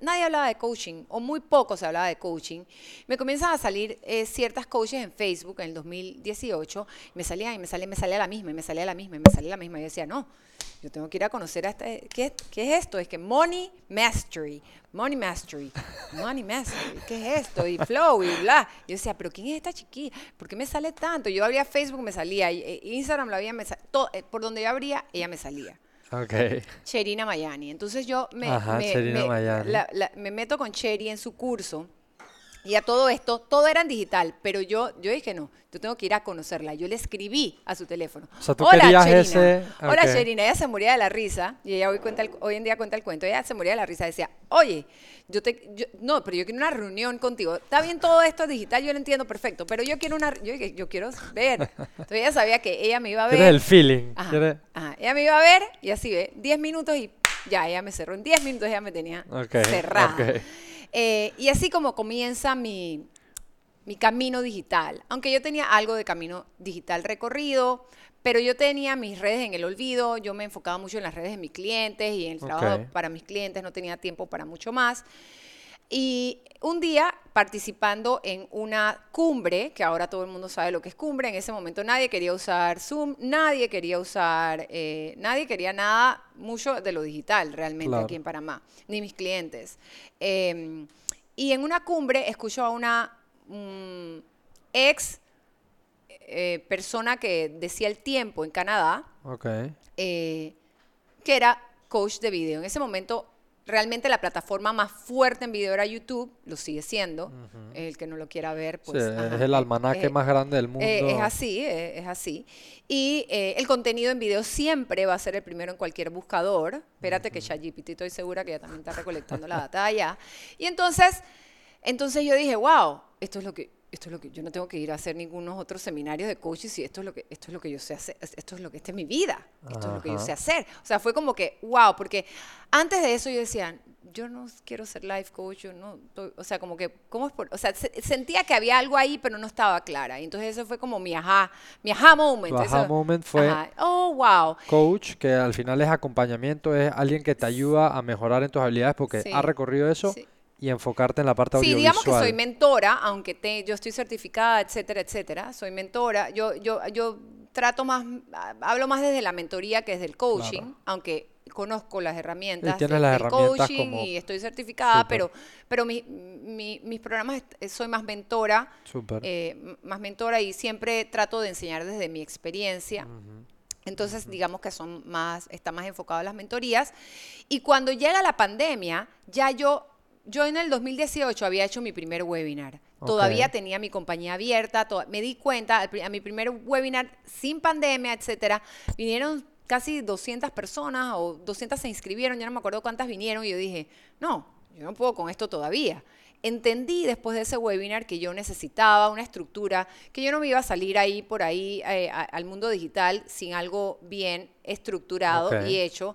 nadie hablaba de coaching, o muy poco se hablaba de coaching, me comienzan a salir eh, ciertas coaches en Facebook en el 2018, y me salían y me salía, me salía la misma, y me salía la misma, y me salía la misma, y yo decía, no, yo tengo que ir a conocer a este, ¿qué, ¿qué es esto? Es que Money Mastery, Money Mastery, Money Mastery, ¿qué es esto? Y Flow, y bla. Yo decía, pero ¿quién es esta chiquilla? ¿Por qué me sale tanto? Yo abría Facebook, me salía, eh, Instagram lo había, me eh, por donde yo abría, ella me salía. Okay. Cherina Mayani. Entonces yo me, me, meto con Cheri en su curso y a todo esto, todo era en digital, pero yo, yo dije, no, yo tengo que ir a conocerla. Yo le escribí a su teléfono. Hola, Cherina. Hola, Cherina. Ella se moría de la risa, y ella hoy, cuenta hoy en día cuenta el cuento. Ella se moría de la risa. Decía, oye, yo te... no, pero yo quiero una reunión contigo. Está bien todo esto digital, yo lo entiendo perfecto, pero yo quiero una... Yo, yo quiero ver. Entonces ella sabía que ella me iba a ver. el feeling. Ajá, Ella me iba a ver y así ve, 10 minutos y ya, ella me cerró. En 10 minutos ella me tenía cerrada. Eh, y así como comienza mi, mi camino digital. Aunque yo tenía algo de camino digital recorrido, pero yo tenía mis redes en el olvido, yo me enfocaba mucho en las redes de mis clientes y en el trabajo para mis clientes, no tenía tiempo para mucho más. Y un día participando en una cumbre, que ahora todo el mundo sabe lo que es cumbre, en ese momento nadie quería usar Zoom, nadie quería usar, eh, nadie quería nada mucho de lo digital realmente aquí en Panamá, ni mis clientes. Em, y en una cumbre escucho a una mm, ex eh, persona que decía el tiempo en Canadá, eh, que era coach de video. En ese momento realmente la plataforma más fuerte en video era YouTube, lo sigue siendo. El que no lo quiera ver, pues. es el almanaque más grande del mundo. es así, es así. Y eh, el contenido en video siempre va a ser el primero en cualquier buscador. Espérate que ChatGPT estoy segura que ya también está recolectando la data allá. Y entonces, entonces yo dije, wow, esto es lo que esto es lo que yo no tengo que ir a hacer ningunos otros seminarios de coaching si esto es lo que esto es lo que yo sé hacer, esto es lo que esta es mi vida, esto es lo que yo sé hacer. O sea, fue como que wow, porque antes de eso yo decía, yo no quiero ser life coach, yo no, o sea, como que cómo es por, o sea, sentía que había algo ahí, pero no estaba clara. Y entonces eso fue como mi ajá, mi ajá moment. Tu ajá moment fue oh, wow. Coach, que al final es acompañamiento, es alguien que te ayuda a mejorar en tus habilidades porque ha recorrido eso. Sí y enfocarte en la parte audiovisual. Sí, digamos que soy mentora, aunque te, yo estoy certificada, etcétera, etcétera. Soy mentora. Yo, yo, yo trato más, hablo más desde la mentoría que desde el coaching, aunque conozco las herramientas del coaching y estoy certificada, pero, pero mi, mis programas soy más mentora, eh, más mentora y siempre trato de enseñar desde mi experiencia. Entonces, digamos que son más, está más enfocado a las mentorías. Y cuando llega la pandemia, ya yo, yo en el 2018 había hecho mi primer webinar. Todavía tenía mi compañía abierta, me di cuenta a mi primer webinar sin pandemia, etcétera, vinieron casi 200 personas o 200 se inscribieron, ya no me acuerdo cuántas vinieron y yo dije, no, yo no puedo con esto todavía. Entendí después de ese webinar que yo necesitaba una estructura, que yo no me iba a salir ahí por ahí eh, a- al mundo digital sin algo bien estructurado y hecho.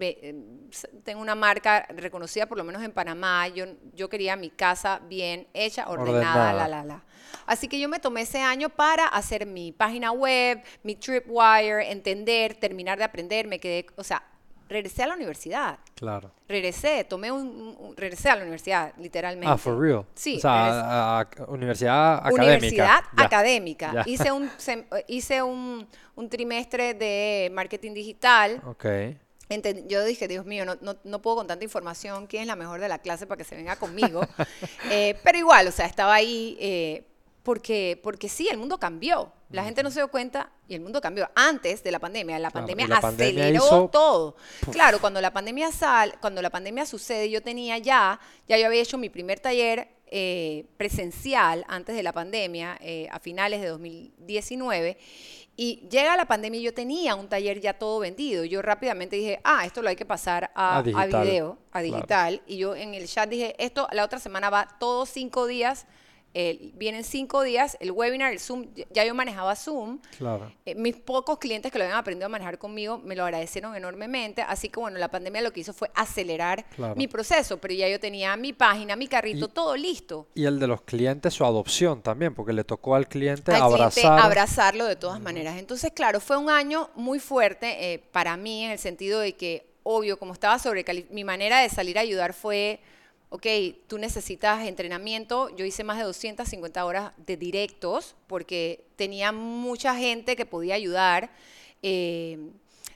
S- tengo una marca reconocida por lo menos en Panamá. Yo, yo quería mi casa bien hecha, ordenada, Ordenada. la, la, la. Así que yo me tomé ese año para hacer mi página web, mi tripwire, entender, terminar de aprender. Me quedé, o sea, regresé a la universidad. Claro. Regresé, tomé un, un- regresé a la universidad, literalmente. Ah, for real. Sí. O sea, a- a- universidad académica. Universidad Ya. académica. Ya. Hice, un, hice un, un trimestre de marketing digital. Ok. Yo dije, Dios mío, no, no, no puedo con tanta información, quién es la mejor de la clase para que se venga conmigo. *laughs* Eh, pero igual, o sea, estaba ahí eh, porque, porque sí, el mundo cambió. La gente no se dio cuenta y el mundo cambió antes de la pandemia. La Claro, pandemia aceleró hizo- todo. Claro, cuando la pandemia sal, cuando la pandemia sucede, yo tenía ya, ya yo había hecho mi primer taller eh, presencial antes de la pandemia, eh, a finales de 2019. Y llega la pandemia y yo tenía un taller ya todo vendido. Yo rápidamente dije, ah, esto lo hay que pasar a, A video, a claro. digital. Y yo en el chat dije, esto la otra semana va todos cinco días. Eh, vienen cinco días, el webinar, el Zoom, ya yo manejaba Zoom. Claro. Eh, mis pocos clientes que lo habían aprendido a manejar conmigo me lo agradecieron enormemente. Así que bueno, la pandemia lo que hizo fue acelerar Claro. mi proceso, pero ya yo tenía mi página, mi carrito, Y- todo listo. Y el de los clientes, su adopción también, porque le tocó al cliente al abrazar. cliente abrazarlo de todas maneras. Entonces, claro, fue un año muy fuerte eh, para mí en el sentido de que, obvio, como estaba sobre mi manera de salir a ayudar fue, ok, tú necesitas entrenamiento. Yo hice más de 250 horas de directos porque tenía mucha gente que podía ayudar. Eh,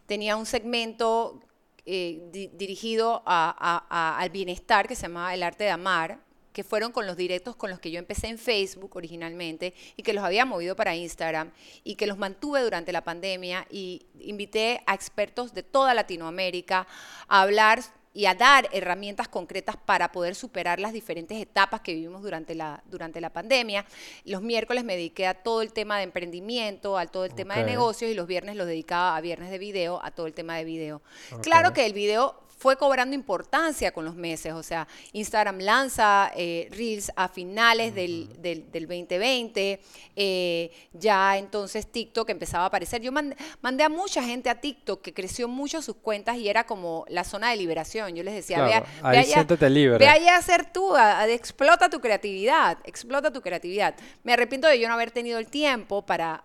tenía un segmento eh, di- dirigido al bienestar que se llamaba El Arte de Amar, que fueron con los directos con los que yo empecé en Facebook originalmente y que los había movido para Instagram y que los mantuve durante la pandemia y invité a expertos de toda Latinoamérica a hablar y a dar herramientas concretas para poder superar las diferentes etapas que vivimos durante la, durante la pandemia. Los miércoles me dediqué a todo el tema de emprendimiento, a todo el tema de negocios y los viernes los dedicaba a viernes de video, a todo el tema de video. Claro que el video fue cobrando importancia con los meses, o sea, Instagram lanza eh, Reels a finales del, del- del 2020, eh, ya entonces TikTok empezaba a aparecer. Yo mandé, mandé a mucha gente a TikTok que creció mucho sus cuentas y era como la zona de liberación. Yo les decía, Claro, vea, ahí ve allá- libre. ve allá a hacer tú, a- a- explota tu creatividad, explota tu creatividad. Me arrepiento de yo no haber tenido el tiempo para,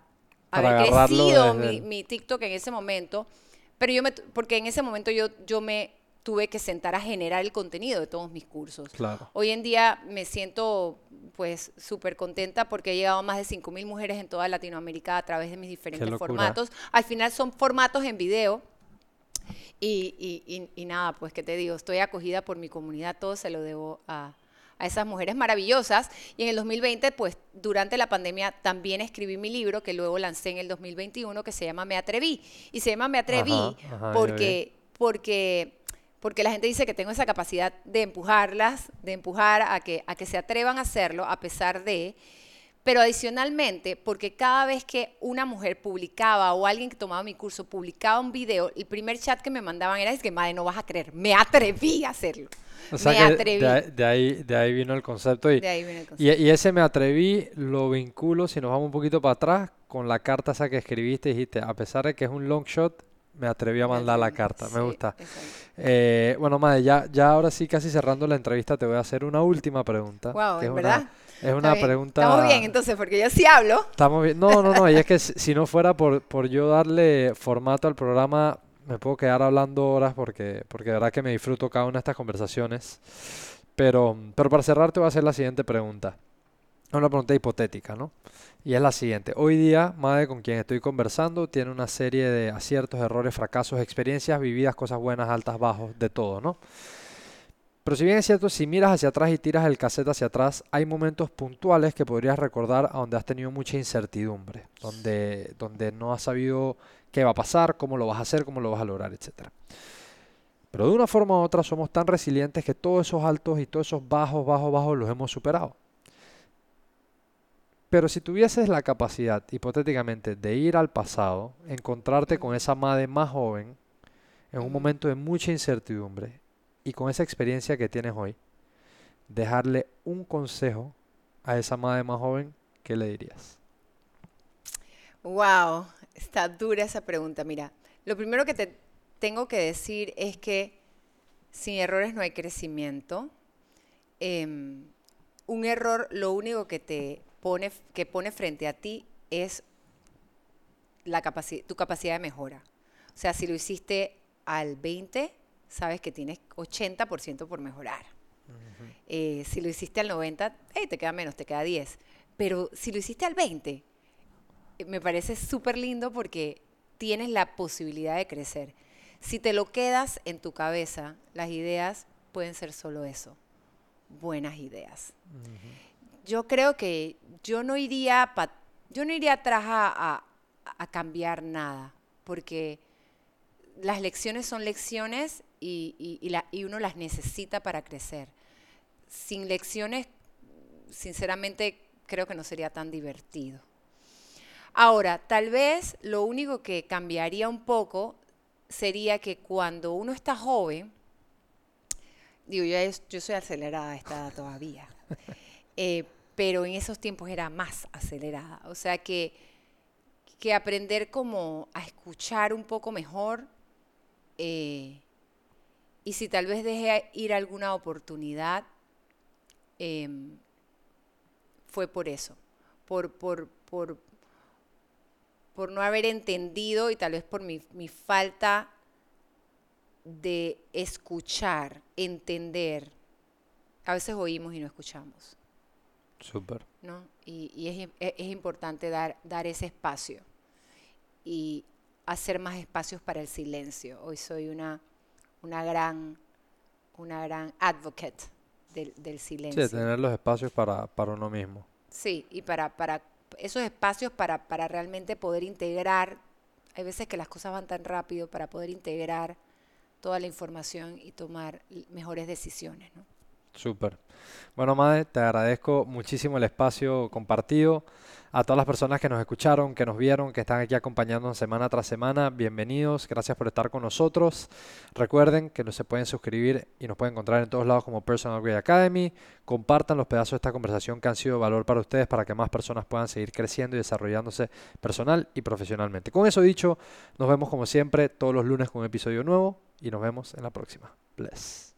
Para haber crecido mi, TikTok en ese momento, pero yo me, porque en ese momento yo, yo me tuve que sentar a generar el contenido de todos mis cursos. Claro. Hoy en día me siento pues súper contenta porque he llegado a más de 5.000 mujeres en toda Latinoamérica a través de mis diferentes formatos. Al final son formatos en video. Y, y- y- y nada, pues que te digo, estoy acogida por mi comunidad, todo se lo debo a, a esas mujeres maravillosas. Y en el 2020, pues durante la pandemia también escribí mi libro que luego lancé en el 2021 que se llama Me Atreví. Y se llama Me Atreví Ajá, ajá, porque, porque, porque la gente dice que tengo esa capacidad de empujarlas, de empujar a que, a que se atrevan a hacerlo a pesar de... Pero adicionalmente, porque cada vez que una mujer publicaba o alguien que tomaba mi curso publicaba un video, el primer chat que me mandaban era, es que, madre, no vas a creer, me atreví a hacerlo. O sea me que atreví. De, ahí- de ahí, de ahí vino el concepto. Y, De ahí viene el y, concepto. y ese me atreví, lo vinculo, si nos vamos un poquito para atrás, con la carta esa que escribiste. Dijiste, a pesar de que es un long shot, me atreví a mandar la carta. Me Sí, gusta. Eh, bueno, madre, ya, ya ahora sí, casi cerrando la entrevista, te voy a hacer una última pregunta. Wow, que es ¿en una, verdad? es una bien. pregunta. Estamos bien entonces, porque yo sí hablo. Estamos bien. No, no, no. Y es que si *laughs* si no fuera por, por yo darle formato al programa, me puedo quedar hablando horas porque, porque de verdad que me disfruto cada una de estas conversaciones. Pero, pero para cerrar te voy a hacer la siguiente pregunta. Es Una pregunta hipotética, ¿no? Y es la siguiente. Hoy día, Madre con quien estoy conversando tiene una serie de aciertos, errores, fracasos, experiencias vividas, cosas buenas, altas, bajos, de todo, ¿no? Pero si bien es cierto, si miras hacia atrás y tiras el cassette hacia atrás, hay momentos puntuales que podrías recordar a donde has tenido mucha incertidumbre, donde, donde no has sabido qué va a pasar, cómo lo vas a hacer, cómo lo vas a lograr, etc. Pero de una forma u otra somos tan resilientes que todos esos altos y todos esos bajos, bajos, bajos los hemos superado. Pero si tuvieses la capacidad, hipotéticamente, de ir al pasado, encontrarte con esa madre más joven, en un momento de mucha incertidumbre, y con esa experiencia que tienes hoy, dejarle un consejo a esa madre más joven, ¿qué le dirías? Wow, está dura esa pregunta. Mira, lo primero que te tengo que decir es que sin errores no hay crecimiento. Em, un error, lo único que te pone, que pone frente a ti es la tu capacidad de mejora. O sea, si lo hiciste al 20, sabes que tienes 80% por mejorar. Eh, si lo hiciste al 90, te queda menos, te queda 10. Pero si lo hiciste al 20, eh, me parece súper lindo porque tienes la posibilidad de crecer. Si te lo quedas en tu cabeza, las ideas pueden ser solo eso, buenas ideas. Yo creo que yo no iría, yo no iría atrás a, cambiar nada, porque las lecciones son lecciones y, uno las necesita para crecer. Sin lecciones, sinceramente, creo que no sería tan divertido. Ahora, tal vez lo único que cambiaría un poco sería que cuando uno está joven, digo, yo, soy acelerada esta todavía, *laughs* eh, pero en esos tiempos era más acelerada. O sea que, que aprender como a escuchar un poco mejor eh, y si tal vez dejé ir alguna oportunidad, em, fue por eso, por, por, por, por, no haber entendido y tal vez por mi, mi falta de escuchar, entender. A veces oímos y no escuchamos. Súper. ¿no? Y, y es, es, importante dar, dar ese espacio. Y hacer más espacios para el silencio. Hoy soy una, una, gran, una gran advocate del, del silencio. Sí, tener los espacios para, para uno mismo. Sí, y para, para esos espacios para, para realmente poder integrar, hay veces que las cosas van tan rápido para poder integrar toda la información y tomar mejores decisiones. ¿no? Súper. Bueno, Madre, te agradezco muchísimo el espacio compartido. A todas las personas que nos escucharon, que nos vieron, que están aquí acompañándonos semana tras semana, bienvenidos, gracias por estar con nosotros. Recuerden que se pueden suscribir y nos pueden encontrar en todos lados como Personal Grade Academy. Compartan los pedazos de esta conversación que han sido de valor para ustedes para que más personas puedan seguir creciendo y desarrollándose personal y profesionalmente. Con eso dicho, nos vemos como siempre todos los lunes con un episodio nuevo y nos vemos en la próxima. Bless.